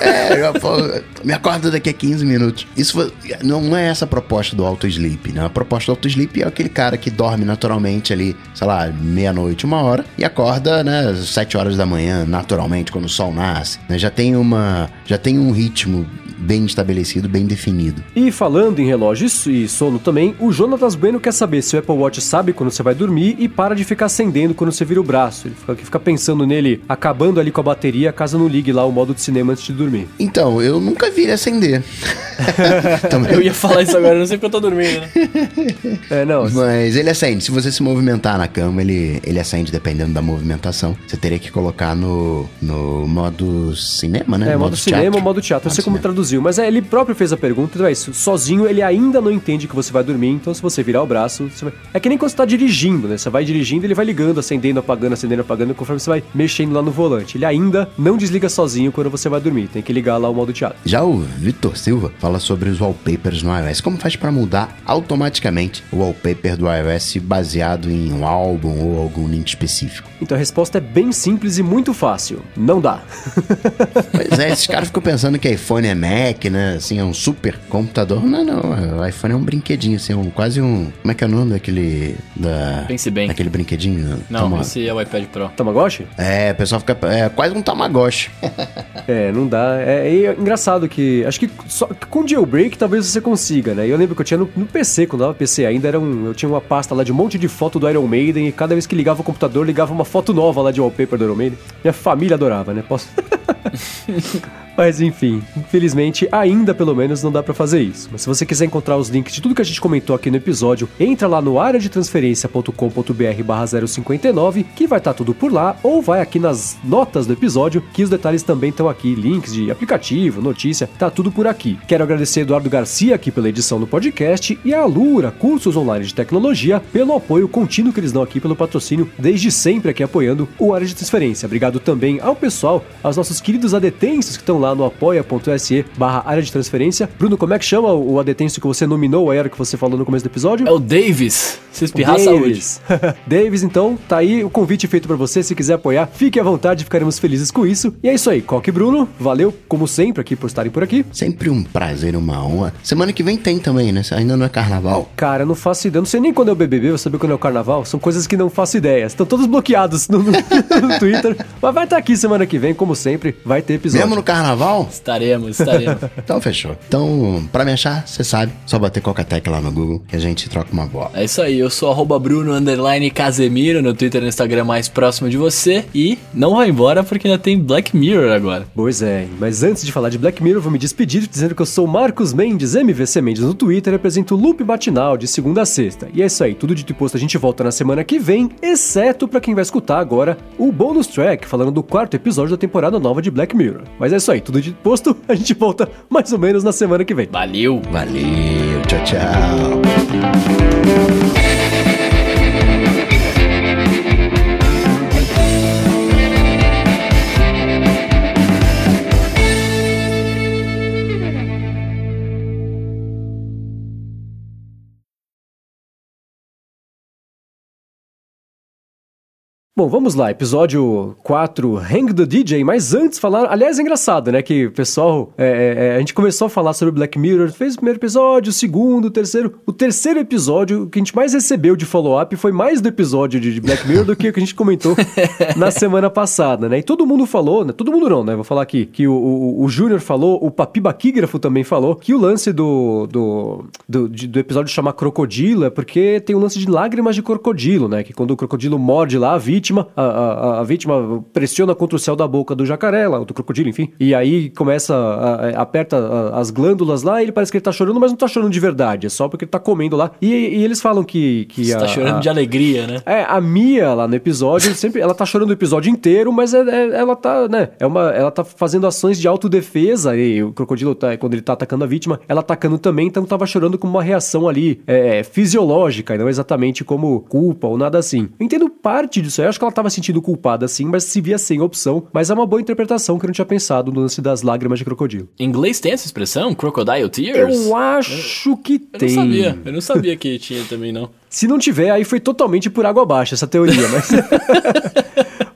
É, eu, pô, me acorda daqui a 15 minutos. Isso foi- não, é essa a proposta do auto sleep, né? A proposta do auto sleep é aquele cara que dorme naturalmente ali, sei lá, meia-noite, uma hora, e acorda, né, às 7 horas da manhã, naturalmente, quando o sol nasce. né? Já tem uma. Já tem um ritmo bem estabelecido, bem definido. E falando em relógio e sono também, o Jonatas Bueno quer saber se o Apple Watch sabe quando você vai dormir e para de ficar acendendo quando você vira o braço. Ele fica, fica pensando nele, acabando ali com a bateria, caso não ligue lá o modo de cinema antes de dormir. Então, eu nunca vi ele acender. (laughs) Eu ia falar isso agora, eu não sei porque eu tô dormindo, né? É, não. Mas ele acende. Se você se movimentar na cama, ele, ele acende dependendo da movimentação. Você teria que colocar no, no modo cinema, né? É, modo teatro, cinema ou modo teatro. Eu sei como traduziu, mas é, ele próprio fez a pergunta, então é isso. Sozinho ele ainda não entende que você vai dormir, então se você virar o braço, você vai... é que nem quando você tá dirigindo, né? Você vai dirigindo, ele vai ligando, acendendo, apagando, acendendo, apagando, conforme você vai mexendo lá no volante. Ele ainda não desliga sozinho quando você vai dormir, tem que ligar lá o modo teatro. Já o Vitor Silva fala sobre os wallpapers no iOS. Como faz para mudar automaticamente o wallpaper do iOS baseado em um álbum ou algum link específico? Então a resposta é bem simples e muito fácil. Não dá. Pois é, esses caras ficam pensando que iPhone é Mac, né? Assim, é um super computador. Não, não. O iPhone é um brinquedinho, assim, é um, quase um. Como é que é o nome daquele. Da, Pense bem. Daquele brinquedinho? Não, Tama- esse é o iPad Pro. Tamagotchi? É, o pessoal fica. É quase um Tamagotchi. (laughs) É, não dá. É, é engraçado que. Acho que só, com jailbreak talvez você consiga, né? Eu lembro que eu tinha no, no PC, quando eu dava PC ainda, era um, eu tinha uma pasta lá de um monte de foto do Iron Maiden e cada vez que ligava o computador, ligava uma foto nova lá de wallpaper do Iron Maiden. Minha família adorava, né? Posso. (laughs) Mas enfim, infelizmente ainda pelo menos não dá pra fazer isso. Mas se você quiser encontrar os links de tudo que a gente comentou aqui no episódio, entra lá no areadetransferencia.com.br barra 059, que vai estar tudo por lá, ou vai aqui nas notas do episódio, que os detalhes também estão aqui, links de aplicativo, notícia, tá tudo por aqui. Quero agradecer Eduardo Garcia aqui pela edição do podcast e a Alura, cursos online de tecnologia, pelo apoio contínuo que eles dão aqui pelo patrocínio, desde sempre aqui apoiando o Área de Transferência. Obrigado também ao pessoal, aos nossos queridos adetêncios que estão lá no apoia.se barra área de transferência. Bruno, como é que chama o adetêncio que você nominou aí, era que você falou no começo do episódio? É o Davis. Se espirrar, saúde. Davis. (laughs) Davis, então, tá aí o convite feito pra você. Se quiser apoiar, fique à vontade, ficaremos felizes com isso. E é isso aí, Coque e Bruno, valeu, como sempre, aqui por estarem por aqui. Sempre um prazer, uma honra. Semana que vem tem também, né? Ainda não é carnaval. Cara, eu não faço ideia, não sei nem quando é o BBB, vou saber quando é o carnaval. São coisas que não faço ideia. Estão todos bloqueados no, no- (laughs) no Twitter. Mas vai estar aqui semana que vem, como sempre, vai ter episódio. Mesmo no carnaval? Estaremos, estaremos. (laughs) Então fechou. Então, pra me achar, você sabe, só bater Coca-Tech lá no Google que a gente troca uma bola. É isso aí, eu sou arroba Bruno underline Casemiro no Twitter e no Instagram mais próximo de você. E não vai embora porque ainda tem Black Mirror agora. Pois é, mas antes de falar de Black Mirror, vou me despedir dizendo que eu sou Marcos Mendes, MVC Mendes no Twitter, represento o Loop Matinal de segunda a sexta. E é isso aí, tudo dito e posto, a gente volta na semana que vem, exceto pra quem vai escutar agora o bonus track, falando do quarto episódio da temporada nova de Black Mirror. Mas é isso aí, tudo dito e posto, a gente volta mais ou menos na semana que vem. Valeu! Valeu, tchau, tchau. Bom, vamos lá, episódio 4, Hang the DJ, mas antes falar, aliás é engraçado, né, que o pessoal, é, é, é, a gente começou a falar sobre Black Mirror, fez o primeiro episódio, o segundo, o terceiro, o terceiro episódio, que a gente mais recebeu de follow-up foi mais do episódio de de Black Mirror do que o que a gente comentou (laughs) na semana passada, né, e todo mundo falou, né, todo mundo não, né, vou falar aqui, que o, o, o Júnior falou, o Papi Baquígrafo também falou, que o lance do, do, do, de- do episódio chamar Crocodilo é porque tem um lance de lágrimas de crocodilo, né, que quando o crocodilo morde lá a vítima, a, a, a vítima pressiona contra o céu da boca do jacaré, lá, do crocodilo, enfim. E aí começa, a- a- aperta as glândulas lá e ele parece que ele tá chorando, mas não tá chorando de verdade, é só porque ele tá comendo lá. E, e eles falam que. que Você tá chorando de alegria, né? é, a Mia lá no episódio, sempre ela tá chorando o episódio inteiro, mas é- é- ela tá, né, é uma, ela tá fazendo ações de autodefesa e o crocodilo tá, quando ele tá atacando a vítima, ela atacando também, então tava chorando como uma reação ali é, fisiológica, e não exatamente como culpa ou nada assim. Eu entendo parte disso aí, acho que ela tava sentindo culpada assim, mas se via sem opção, mas é uma boa interpretação que eu não tinha pensado no lance das lágrimas de crocodilo. Em inglês tem essa expressão? Crocodile Tears? Eu acho que Eu tem. não sabia, eu não sabia que tinha também, não. Se não tiver, aí foi totalmente por água abaixo essa teoria, mas. (laughs)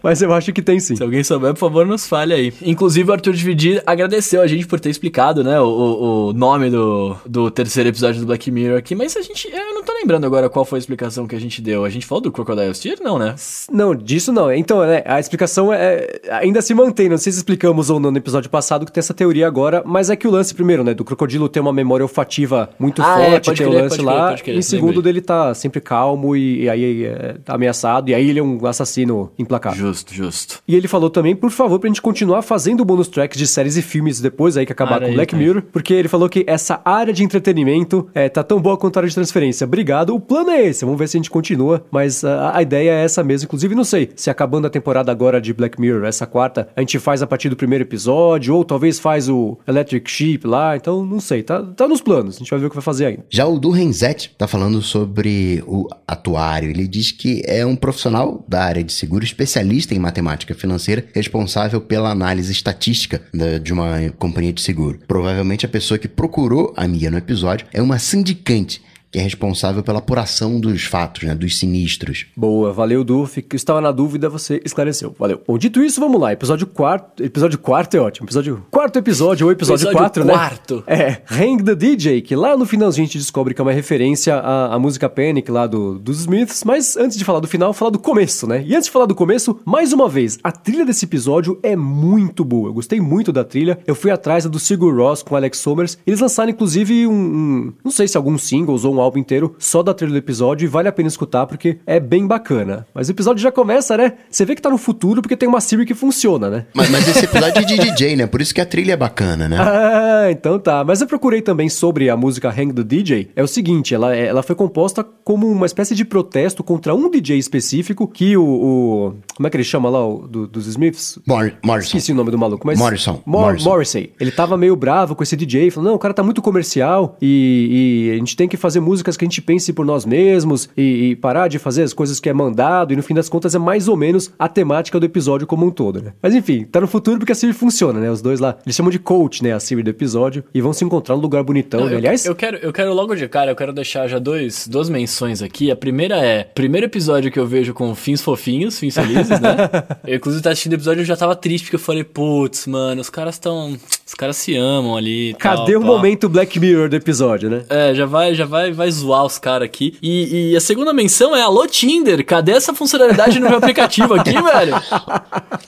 mas eu acho que tem sim. Se alguém souber, por favor, nos fale aí. Inclusive, o Arthur Dividir agradeceu a gente por ter explicado, né, o, o- nome do, do terceiro episódio do Black Mirror aqui, mas a gente. Eu não tô lembrando agora qual foi a explicação que a gente deu. A gente falou do Crocodile Tears? Não, né? Não, disso não. Então, né, a explicação é, ainda se mantém. Não sei se explicamos ou não no episódio passado que tem essa teoria agora, mas é que o lance, primeiro, né, do crocodilo ter uma memória olfativa muito Ah, é, forte, pode tem o crer, lance pode lá. crer, pode crer, em segundo, lembrei. dele tá sempre calmo e, e aí é, tá ameaçado, e aí ele é um assassino implacável. Justo, justo. E ele falou também, por favor, pra gente continuar fazendo bonus tracks de séries e filmes depois aí que acabar Área com aí, Black tá. Mirror, porque ele falou que essa área de entretenimento é, tá tão boa quanto a área de transferência. obrigado. O plano é esse, vamos ver se a gente continua, mas a, a ideia é essa mesmo. Inclusive, não sei se acabando a temporada agora de Black Mirror, essa quarta, a gente faz a partir do primeiro episódio, ou talvez faz o Electric Sheep lá, então não sei, tá, tá nos planos, a gente vai ver o que vai fazer ainda. Já o Du Renzet tá falando sobre o atuário. Ele diz que é um profissional da área de seguro, especialista em matemática financeira, responsável pela análise estatística de uma companhia de seguro. Provavelmente a pessoa que procurou a Mia no episódio é uma sindicante que é responsável pela apuração dos fatos, né, dos sinistros. Boa, valeu, Du. Fico, estava na dúvida, você esclareceu. Valeu. Bom, dito isso, vamos lá. Episódio 4. Episódio 4 é ótimo. Episódio. Quarto episódio, ou episódio 4, né? quarto. (laughs) É, Hang the DJ, que lá no finalzinho a gente descobre que é uma referência à, à música Panic lá do, dos Smiths. Mas antes de falar do final, falar do começo, né? E antes de falar do começo, mais uma vez, a trilha desse episódio é muito boa. Eu gostei muito da trilha. Eu fui atrás do Sigur Ross com Alex Somers. Eles lançaram, inclusive, um, um. Não sei se alguns singles ou um álbum inteiro só da trilha do episódio e vale a pena escutar porque é bem bacana. Mas o episódio já começa, né? Você vê que tá no futuro porque tem uma Siri que funciona, né? Mas, mas esse episódio é de DJ, né? Por isso que a trilha é bacana, né? Ah, então tá. Mas eu procurei também sobre a música Hang the DJ. É o seguinte, ela, ela foi composta como uma espécie de protesto contra um DJ específico que o... o como é que ele chama lá, o, do, dos Smiths? Mor Morrison. Esqueci o nome do maluco, mas... Morrison. Mor Morrison. Morrissey. Ele tava meio bravo com esse DJ, falando, não, o cara tá muito comercial e, e a gente tem que fazer músicas que a gente pense por nós mesmos e, e, parar de fazer as coisas que é mandado e no fim das contas é mais ou menos a temática do episódio como um todo, né? Mas enfim, tá no futuro porque a Siri funciona, né? Os dois lá, eles chamam de coach, né? A Siri do episódio e vão se encontrar num lugar bonitão, Não, né? eu, Aliás... eu quero, eu quero logo de cara, eu quero deixar já dois, duas menções aqui. A primeira é, primeiro episódio que eu vejo com fins fofinhos, fins felizes, né? (laughs) eu, inclusive, tá assistindo o episódio eu já tava triste porque eu falei, putz, mano, os caras estão, os caras se amam ali. Cadê tal, o momento Black Mirror do episódio, né? É, já vai, já vai, vai zoar os caras aqui. E, e a segunda menção é alô Tinder, cadê essa funcionalidade no meu aplicativo aqui, (laughs) velho?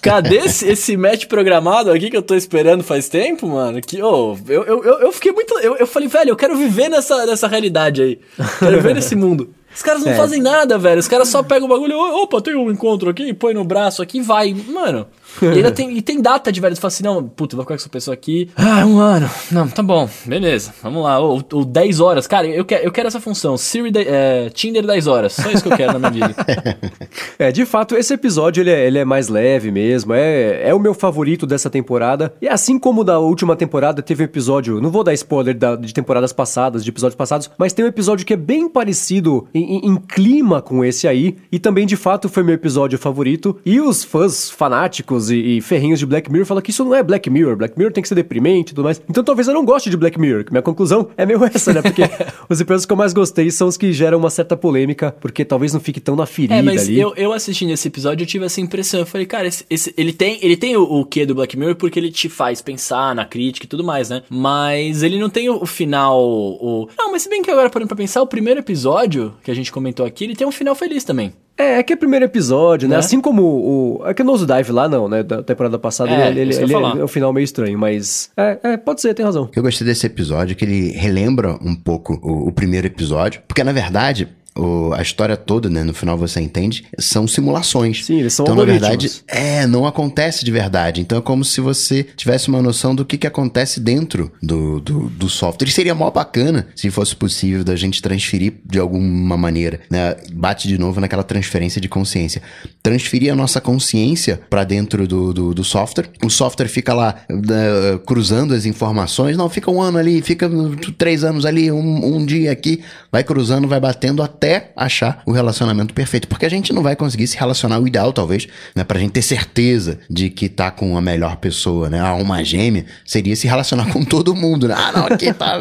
Cadê esse, esse match programado aqui que eu tô esperando faz tempo, mano? Que, oh, eu, eu, eu, fiquei muito. Eu, eu falei, velho, eu quero viver nessa, nessa realidade aí. Quero viver nesse mundo. Os caras não (laughs) É. fazem nada, velho. Os caras só pegam o bagulho, "Ô, opa, tem um encontro aqui, põe no braço aqui e vai. Mano. (laughs) E ainda tem, e tem data de velho. Você fala assim, não, puta, vou ficar com essa pessoa aqui. Ah, um ano. Não, tá bom, beleza. Vamos lá. Ou, ou 10 horas. Cara, eu quero, eu quero essa função. Siri, de- é, Tinder 10 horas. Só isso que eu quero na minha vida. (laughs) É, de fato, esse episódio ele é, ele é mais leve mesmo, é, é o meu favorito dessa temporada. E assim como da última temporada teve um episódio, não vou dar spoiler da- de temporadas passadas, de episódios passados, mas tem um episódio que é bem parecido em, em- em clima com esse aí, e também de fato foi meu episódio favorito. E os fãs fanáticos e, e ferrinhos de Black Mirror falam que isso não é Black Mirror, Black Mirror tem que ser deprimente e tudo mais. Então talvez eu não goste de Black Mirror, que minha conclusão é meio (laughs) essa, né? Porque (laughs) os episódios que eu mais gostei são os que geram uma certa polêmica, porque talvez não fique tão na ferida É, mas ali. eu, eu assistindo esse episódio, eu tive essa impressão. Eu falei, cara, esse, esse- ele tem, ele tem o, o quê do Black Mirror porque ele te faz pensar na crítica e tudo mais, né? Mas ele não tem o, o final. O... Não, mas se bem que agora parando pra pensar, o primeiro episódio que a gente comentou aqui, ele tem um final feliz também. É, é que é o primeiro episódio, né? Né? Assim como o. É que o Nose Dive lá não, né? Da temporada passada, É, ele, ele, ele é, é um final meio estranho, mas. É, é, pode ser, tem razão. O que eu gostei desse episódio é que ele relembra um pouco o, o primeiro episódio, porque na verdade. O- a história toda, né? No final você entende, são simulações. Sim, eles são Então, na verdade, é, não acontece de verdade. Então é como se você tivesse uma noção do que, que acontece dentro do, do, do software. E seria mó bacana se fosse possível da gente transferir de alguma maneira, né? Bate de novo naquela transferência de consciência. Transferir a nossa consciência para dentro do, do, do software. O software fica lá né, cruzando as informações. Não, fica um ano ali, fica três anos ali, um, um dia aqui. Vai cruzando, vai batendo até achar o relacionamento perfeito. Porque a gente não vai conseguir se relacionar o ideal, talvez, né? Pra gente ter certeza de que tá com a melhor pessoa, né? A alma gêmea seria se relacionar (laughs) com todo mundo, né? Ah, não, aqui tá.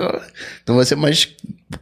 Então você, mas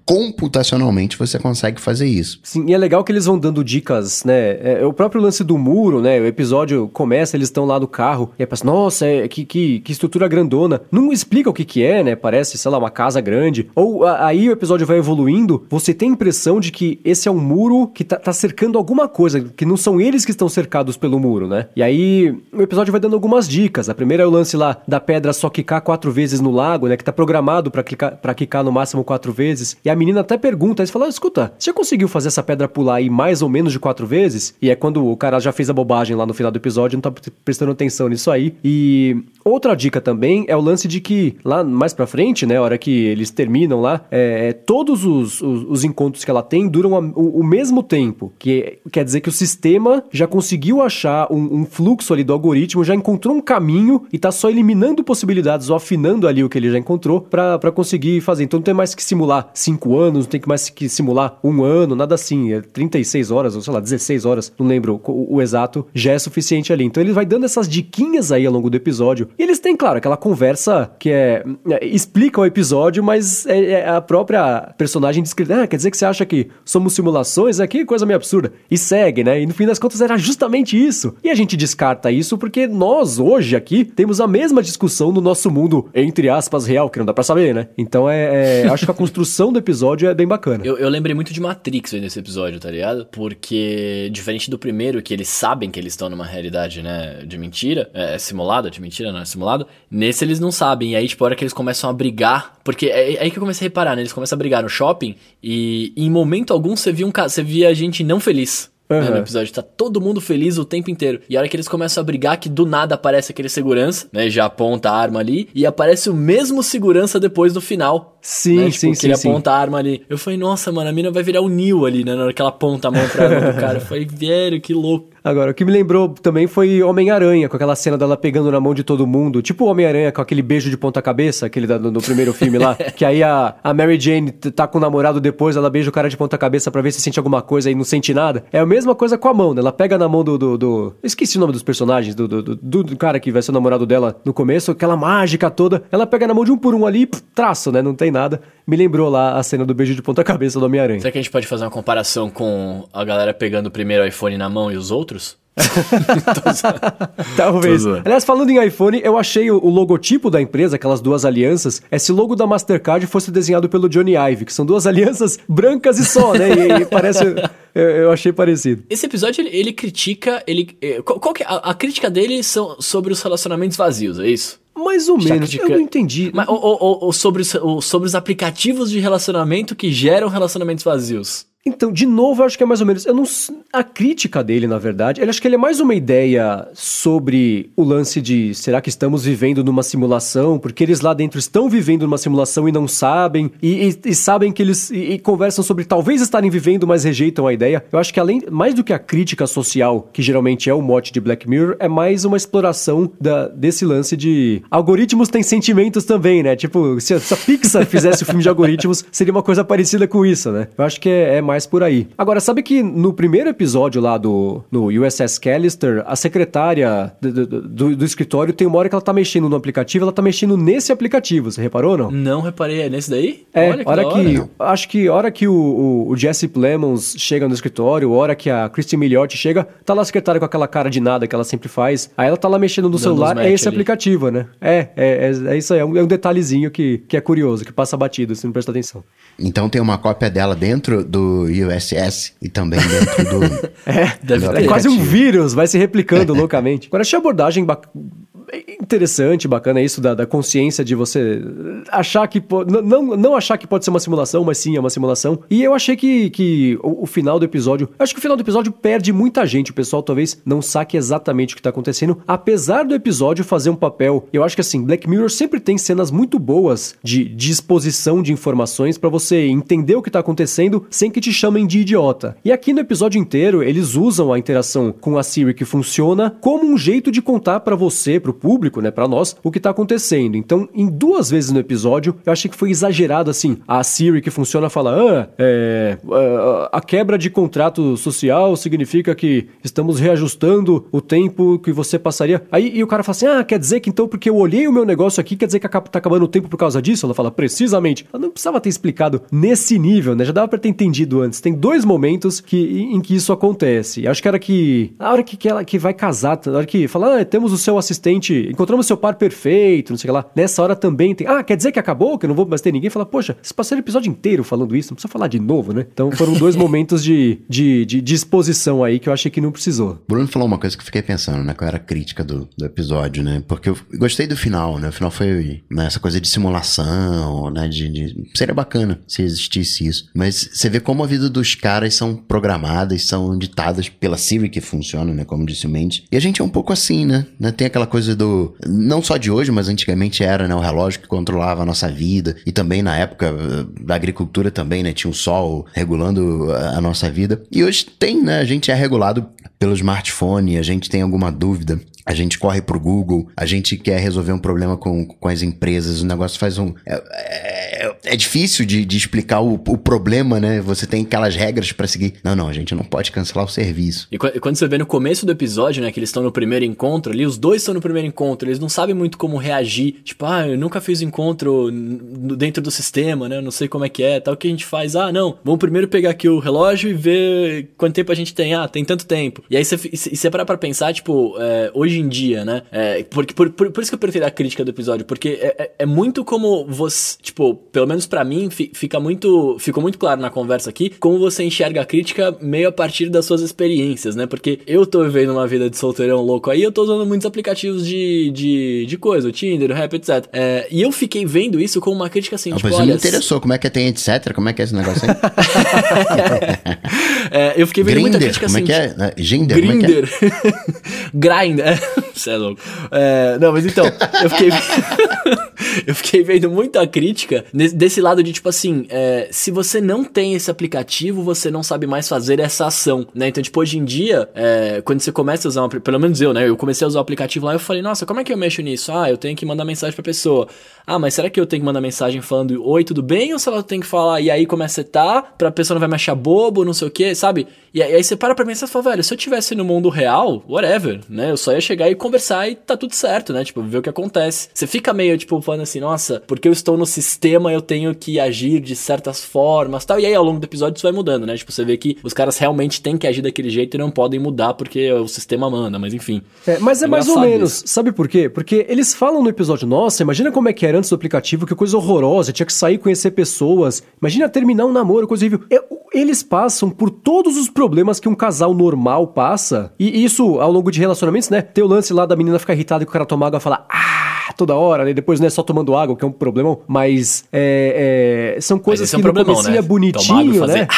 computacionalmente você consegue fazer isso. Sim, e é legal que eles vão dando dicas, né? É, o próprio lance do muro, né? O episódio começa, eles estão lá no carro, e aí pensa, nossa, é, que, que, que estrutura grandona. Não explica o que que é, né? Parece, sei lá, uma casa grande. Ou a- aí o episódio vai evoluindo, você tem a impressão de que esse é um muro que tá, tá cercando alguma coisa, que não são eles que estão cercados pelo muro, né? E aí o episódio vai dando algumas dicas. A primeira é o lance lá da pedra só quicar quatro vezes no lago, né? Que tá programado pra quicar no máximo quatro vezes. E a menina até pergunta, aí você fala, escuta, você já conseguiu fazer essa pedra pular aí mais ou menos de quatro vezes? E é quando o cara já fez a bobagem lá no final do episódio, não tá prestando atenção nisso aí. E outra dica também é o lance de que lá mais pra frente, né, hora que eles terminam lá, é, é todos os, os, os, encontros que ela tem duram a, o, o, mesmo tempo. Que quer dizer que o sistema já conseguiu achar um, um fluxo ali do algoritmo, já encontrou um caminho e tá só eliminando possibilidades ou afinando ali o que ele já encontrou para conseguir fazer. Então não tem mais que simular cinco anos, não tem mais que simular um ano, nada assim. É 36 horas, ou sei lá, 16 horas, não lembro o, o exato, já é suficiente ali. Então ele vai dando essas diquinhas aí ao longo do episódio. E eles têm, claro, aquela conversa que é. é explica o episódio, mas é, é a própria personagem descreve. Ah, quer dizer que você acha que somos simulações? É que coisa meio absurda. E segue, né? E no fim das contas era justamente isso. E a gente descarta isso porque nós, hoje aqui, temos a mesma discussão no nosso mundo, entre aspas, real, que não dá pra saber, né? Então é. é acho que a construção do episódio é bem bacana. Eu, eu lembrei muito de Matrix nesse episódio, tá ligado? Porque, diferente do primeiro, que eles sabem que eles estão numa realidade, né, de mentira, é, é simulada, de mentira, não é simulado, nesse eles não sabem. E aí, tipo, a hora que eles começam a brigar, porque é, é aí que eu comecei a reparar, né? Eles começam a brigar no shopping e em momento algum você via um você via gente não feliz. Uhum. Né, no episódio. Tá todo mundo feliz o tempo inteiro. E a hora que eles começam a brigar, que do nada aparece aquele segurança, né? Já aponta a arma ali. E aparece o mesmo segurança depois no final. Sim, né? tipo, sim, que ele sim. aponta a arma ali. Eu falei, nossa, mano, a mina vai virar o Neil ali, né? Na hora que ela aponta a mão pra arma do cara. Eu falei, velho, que louco. Agora, o que me lembrou também foi Homem-Aranha, com aquela cena dela pegando na mão de todo mundo. Tipo o Homem-Aranha com aquele beijo de ponta-cabeça, aquele da, no, primeiro filme lá. (laughs) que aí a, a Mary Jane tá com o namorado depois, ela beija o cara de ponta-cabeça pra ver se sente alguma coisa e não sente nada. É a mesma coisa com a mão, né? Ela pega na mão do. do, do... Esqueci o nome dos personagens, do, do, do, do, cara que vai ser o namorado dela no começo, aquela mágica toda. Ela pega na mão de um por um ali, traço, né? Não tem nada. Me lembrou lá a cena do beijo de ponta-cabeça do Homem-Aranha. Será que a gente pode fazer uma comparação com a galera pegando o primeiro iPhone na mão e os outros? (laughs) Talvez. Aliás, falando em iPhone, eu achei o, o, logotipo da empresa, aquelas duas alianças, esse logo da Mastercard fosse desenhado pelo Johnny Ive, que são duas alianças brancas e só, né? E, e (laughs) parece. Eu, eu, achei parecido. Esse episódio ele, ele critica. Ele, eh, qual, qual que é, a, a, crítica dele são sobre os relacionamentos vazios, é isso? Mais ou menos, critica... eu não entendi. Mas, ou, ou, ou sobre, ou sobre os aplicativos de relacionamento que geram relacionamentos vazios. Então, de novo, eu acho que é mais ou menos. Eu não, a crítica dele, na verdade, ele acho que ele é mais uma ideia sobre o lance de será que estamos vivendo numa simulação? Porque eles lá dentro estão vivendo numa simulação e não sabem, e, e, e sabem que eles. E, e, conversam sobre talvez estarem vivendo, mas rejeitam a ideia. Eu acho que além, mais do que a crítica social, que geralmente é o mote de Black Mirror, é mais uma exploração da, desse lance de. Algoritmos têm sentimentos também, né? Tipo, se a, se a Pixar fizesse o filme de algoritmos, seria uma coisa parecida com isso, né? Eu acho que é, é mais mais por aí. Agora, sabe que no primeiro episódio lá do no USS Callister, a secretária do, do, do, escritório tem uma hora que ela tá mexendo no aplicativo, ela tá mexendo nesse aplicativo, você reparou não? Não reparei, é nesse daí? É, Olha que hora que, acho que hora que o, o, o, Jesse Plemons chega no escritório, hora que a Christine Milioti chega, tá lá a secretária com aquela cara de nada que ela sempre faz, aí ela tá lá mexendo no Dando celular, é esse ali. aplicativo, né? É, é, é, é, isso aí, é um, é um detalhezinho que, que é curioso, que passa batido, se não presta atenção. Então tem uma cópia dela dentro do USS e também dentro do. (laughs) é, deve do é quase um vírus, vai se replicando loucamente. Agora, achei a abordagem interessante, bacana isso da, da consciência de você achar que não, não achar que pode ser uma simulação, mas sim é uma simulação. E eu achei que, que o, o final do episódio, acho que o final do episódio perde muita gente. O pessoal talvez não saque exatamente o que tá acontecendo, apesar do episódio fazer um papel. Eu acho que assim, Black Mirror sempre tem cenas muito boas de, de exposição de informações para você entender o que tá acontecendo sem que te chamem de idiota. E aqui no episódio inteiro, eles usam a interação com a Siri que funciona como um jeito de contar para você, pro público, né, para nós, o que tá acontecendo. Então, em duas vezes no episódio, eu achei que foi exagerado assim. A Siri que funciona fala: "Ah, é, a quebra de contrato social significa que estamos reajustando o tempo que você passaria". Aí o cara fala assim: "Ah, quer dizer que então porque eu olhei o meu negócio aqui, quer dizer que tá acabando o tempo por causa disso?". Ela fala: "Precisamente". Ela não precisava ter explicado nesse nível, né? Já dava para ter entendido antes. Tem dois momentos que, em que isso acontece. Acho que era que a hora que, que ela que vai casar, a hora que fala: "Ah, temos o seu assistente gente encontramos seu par perfeito, não sei o que lá. Nessa hora também tem. Ah, quer dizer que acabou? Que eu não vou mais ter ninguém? Fala, poxa, vocês passaram o episódio inteiro falando isso, não precisa falar de novo, né? Então foram dois (laughs) momentos de, de, de, de exposição aí que eu achei que não precisou. Bruno falou uma coisa que eu fiquei pensando, né? Qual era a crítica do, do episódio, né? Porque eu gostei do final, né? O final foi né, essa coisa de simulação, né? De, de, Seria bacana se existisse isso. Mas você vê como a vida dos caras são programadas, são ditadas pela Siri que funciona, né? Como disse o Mendes. E a gente é um pouco assim, né? né? Tem aquela coisa do. Não só de hoje, mas antigamente era, né? O relógio que controlava a nossa vida. E também na época eh, da agricultura também, né? Tinha o sol regulando a nossa vida. E hoje tem, né? A gente é regulado pelo smartphone, a gente tem alguma dúvida, a gente corre pro Google, a gente quer resolver um problema com, com as empresas, o negócio faz um. É, é, é difícil de, de explicar o, o, problema, né? Você tem aquelas regras para seguir. Não, não, a gente não pode cancelar o serviço. E quando você vê no começo do episódio, né, que eles estão no primeiro encontro ali, os dois estão no primeiro encontro, eles não sabem muito como reagir. Tipo, ah, eu nunca fiz encontro dentro do sistema, né? Eu não sei como é que é, tal. O que a gente faz? Ah, não, vamos primeiro pegar aqui o relógio e ver quanto tempo a gente tem. Ah, tem tanto tempo. E aí você, você parar pra pensar, tipo, é, hoje em dia, né? É, porque, por, por, por, isso que eu prefiro a crítica do episódio, porque é, é, é muito como você, tipo, pelo menos para mim, fica muito, ficou muito claro na conversa aqui, como você enxerga a crítica meio a partir das suas experiências, né? Porque eu tô vivendo uma vida de solteirão louco aí, eu tô usando muitos aplicativos de, de, de coisa, o Tinder, o Rap, etc. É, e eu fiquei vendo isso como uma crítica assim, ah, tipo, olha... me interessou, como é que tem etc, como é que é esse negócio aí? (laughs) é, eu fiquei vendo Grinder, muita crítica como assim. Como é que é? Grinder, (laughs) Grinder. (laughs) Você é louco. É, não, mas então, eu fiquei. (laughs) (laughs) eu fiquei vendo muita crítica desse lado de tipo assim: é, se você não tem esse aplicativo, você não sabe mais fazer essa ação, né? Então, tipo, hoje em dia, é, quando você começa a usar, um, pelo menos eu, né? Eu comecei a usar o aplicativo lá e eu falei: nossa, como é que eu mexo nisso? Ah, eu tenho que mandar mensagem pra pessoa. Ah, mas será que eu tenho que mandar mensagem falando oi, tudo bem? Ou se ela tem que falar e aí como é que você tá? Pra pessoa não vai me achar bobo, não sei o que, sabe? E aí você para pra pensar e fala, velho, se eu tivesse no mundo real, whatever, né? Eu só ia chegar e conversar e tá tudo certo, né? Tipo, ver o que acontece. Você fica meio, tipo, falando assim, nossa, porque eu estou no sistema, eu tenho que agir de certas formas tal. E aí, ao longo do episódio, isso vai mudando, né? Tipo, você vê que os caras realmente têm que agir daquele jeito e não podem mudar porque o sistema manda, mas enfim. É, mas é, é mais ou menos. Isso. Sabe por quê? Porque eles falam no episódio, nossa, imagina como é que era antes do aplicativo, que coisa horrorosa, tinha que sair conhecer pessoas. Imagina terminar um namoro, coisa horrível. Eles passam por todos os problemas que um casal normal passa. E isso, ao longo de relacionamentos, né? Tem o lance lá da menina ficar irritada que o cara toma água e fala, ah, toda hora, né? Depois não é só tomando água, que é um problemão. Mas é, é, são coisas que é um no começo né? é bonitinho, né? (laughs)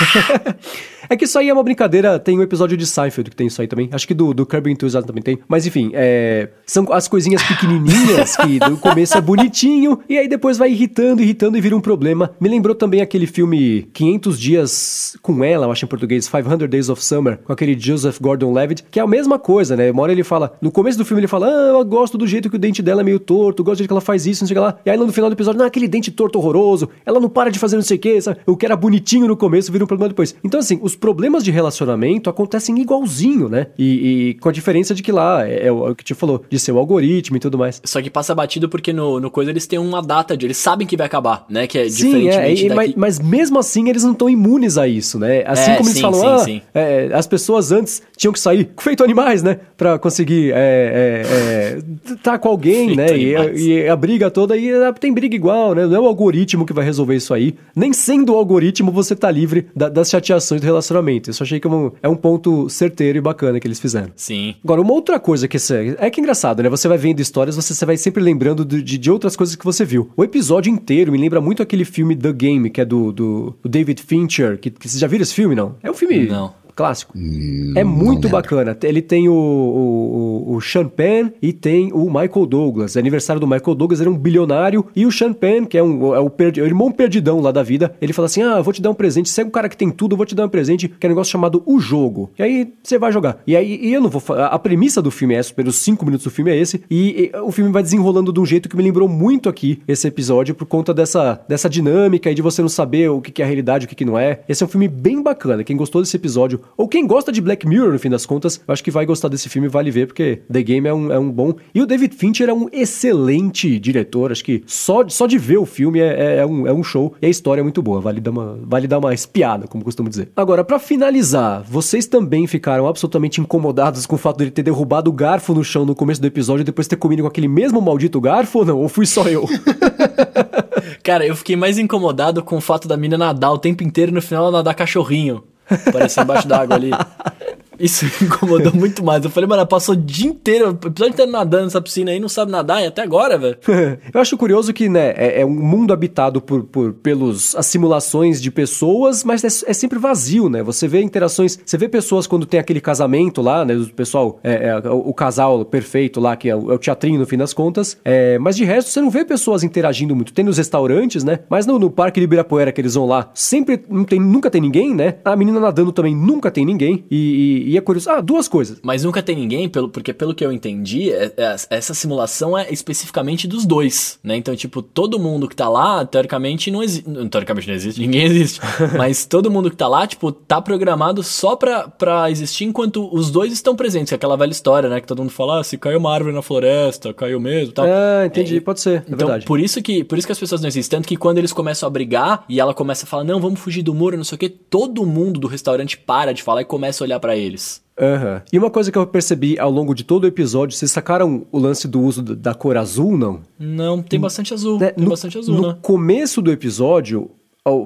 É que isso aí é uma brincadeira, tem um episódio de Seinfeld que tem isso aí também. Acho que do, do Kirby Enthusiasm também tem. Mas enfim, é, são as coisinhas pequenininhas que no começo é bonitinho e aí depois vai irritando, irritando e vira um problema. Me lembrou também aquele filme 500 Dias com Ela, eu acho em português, 500 Days of Summer, com aquele Joseph Gordon-Levitt, que é a mesma coisa, né? Uma hora ele fala, no começo do filme ele fala, ah, eu gosto do jeito que o dente dela é meio torto, gosto jeito que ela faz isso, não sei o que lá. E aí no final do episódio, não, aquele dente torto horroroso, ela não para de fazer não sei o que, sabe? O que era bonitinho no começo vira um problema depois. Então assim, os problemas de relacionamento acontecem igualzinho, né? E, e com a diferença de que lá é, é, o que te falou, de ser o algoritmo e tudo mais. Só que passa batido porque no, no coisa eles têm uma data de. Eles sabem que vai acabar, né? Que é sim, diferentemente. É, daqui... mas, mas, mesmo assim eles não estão imunes a isso, né? Assim é, como eles sim, falam, sim, ah, sim. É, as pessoas antes tinham que sair feito animais, né? Pra conseguir é, tá com alguém, né? E, e, a briga toda, e ah, tem briga igual, né? Não é o algoritmo que vai resolver isso aí. Nem sendo o algoritmo, você tá livre da, das chateações do relacionamento. Isso achei que é um, é um ponto certeiro e bacana que eles fizeram. Sim. Agora, uma outra coisa que é, é que é engraçado, né? Você vai vendo histórias, você, você vai sempre lembrando de, de, outras coisas que você viu. O episódio inteiro me lembra muito aquele filme The Game, que é do, do, do David Fincher, que, que vocês já viram esse filme, não? É um filme... Não clássico. Hum, é muito bacana. Ele tem o, o, o, Sean Penn e tem o Michael Douglas. É aniversário do Michael Douglas, ele é um bilionário. E o Sean Penn, que é, um, é o, perdi, o irmão perdidão lá da vida, ele fala assim: Ah, eu vou te dar um presente. Você é um cara que tem tudo, eu vou te dar um presente, que é um negócio chamado O Jogo. E aí você vai jogar. E aí e eu não vou A premissa do filme é essa, pelos cinco minutos do filme é esse. E, e, o filme vai desenrolando de um jeito que me lembrou muito aqui esse episódio, por conta dessa, dessa dinâmica e de você não saber o que, que é a realidade, o que, que não é. Esse é um filme bem bacana. Quem gostou desse episódio, ou quem gosta de Black Mirror, no fim das contas, acho que vai gostar desse filme, vale ver, porque The Game é um, é um bom. E o David Fincher é um excelente diretor, acho que só, só de ver o filme é, é, é um, é um show e a história é muito boa, vale dar uma, vale dar uma espiada, como costumo dizer. Agora, para finalizar, vocês também ficaram absolutamente incomodados com o fato dele ter derrubado o garfo no chão no começo do episódio e depois ter comido com aquele mesmo maldito garfo ou não? Ou fui só eu? (laughs) Cara, eu fiquei mais incomodado com o fato da mina nadar o tempo inteiro e no final ela nadar cachorrinho. Parecia embaixo d'água ali. (laughs) Isso me incomodou (laughs) muito mais. Eu falei, mano, passou o dia inteiro, o episódio inteiro nadando nessa piscina aí, não sabe nadar e até agora, velho. (laughs) eu acho curioso que, né, é, é, um mundo habitado por, por pelos as simulações de pessoas, mas é, é, sempre vazio, né? Você vê interações, você vê pessoas quando tem aquele casamento lá, né? O pessoal, é, é o, o, casal perfeito lá, que é o, é o, teatrinho no fim das contas. É, mas de resto, você não vê pessoas interagindo muito. Tem nos restaurantes, né? Mas no, no Parque de Ibirapuera que eles vão lá, sempre não tem, nunca tem ninguém, né? A menina nadando também nunca tem ninguém. e, e e é curioso. Ah, duas coisas. Mas nunca tem ninguém, pelo, porque pelo que eu entendi, é, é, essa simulação é especificamente dos dois, né? Então, tipo, todo mundo que tá lá, teoricamente não existe. Teoricamente não existe, (laughs) ninguém existe. mas todo mundo que tá lá, tipo, tá programado só pra, pra existir enquanto os dois estão presentes. É aquela velha história, né? Que todo mundo fala, ah, se caiu uma árvore na floresta, caiu mesmo tal. Ah, entendi, é, pode ser. É então, verdade. por isso, que, por isso que as pessoas não existem. Tanto que quando eles começam a brigar e ela começa a falar, não, vamos fugir do muro, não sei o que, todo mundo do restaurante para de falar e começa a olhar para eles. Uhum. E uma coisa que eu percebi ao longo de todo o episódio, vocês sacaram o lance do uso da cor azul, não? Não, tem bastante azul. É, tem no, bastante azul, no né? começo do episódio,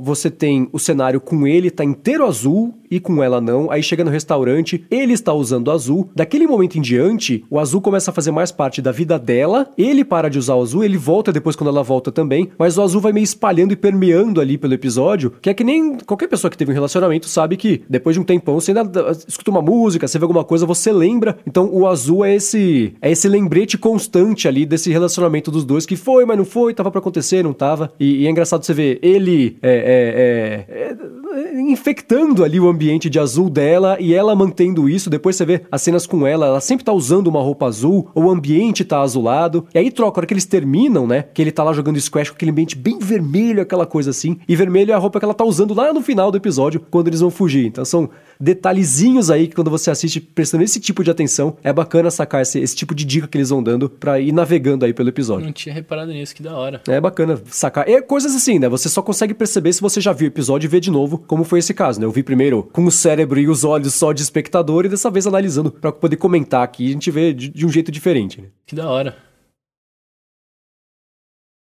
você tem o cenário com ele tá inteiro azul e com ela não. Aí chega no restaurante, ele está usando azul. Daquele momento em diante, o azul começa a fazer mais parte da vida dela. Ele para de usar o azul, ele volta depois quando ela volta também. Mas o azul vai meio espalhando e permeando ali pelo episódio, que é que nem qualquer pessoa que teve um relacionamento sabe que depois de um tempão você ainda escuta uma música, você vê alguma coisa, você lembra. Então o azul é esse é esse lembrete constante ali desse relacionamento dos dois que foi, mas não foi, tava para acontecer, não tava. E, e, é engraçado você ver ele é, é, é, é infectando ali o ambiente ambiente de azul dela e ela mantendo isso. Depois você vê as cenas com ela, ela sempre tá usando uma roupa azul, o ambiente tá azulado. E aí troca, a hora que eles terminam, né? Que ele tá lá jogando squash com aquele ambiente bem vermelho, aquela coisa assim. E vermelho é a roupa que ela tá usando lá no final do episódio, quando eles vão fugir. Então são detalhezinhos aí que quando você assiste prestando esse tipo de atenção, é bacana sacar esse, esse tipo de dica que eles vão dando pra ir navegando aí pelo episódio. Não tinha reparado nisso, que da hora. É bacana sacar. É coisas assim, né? Você só consegue perceber se você já viu o episódio e ver de novo, como foi esse caso, né? Eu vi primeiro com o cérebro e os olhos só de espectador e dessa vez analisando para poder comentar aqui, a gente vê de, de um jeito diferente, né? Que da hora.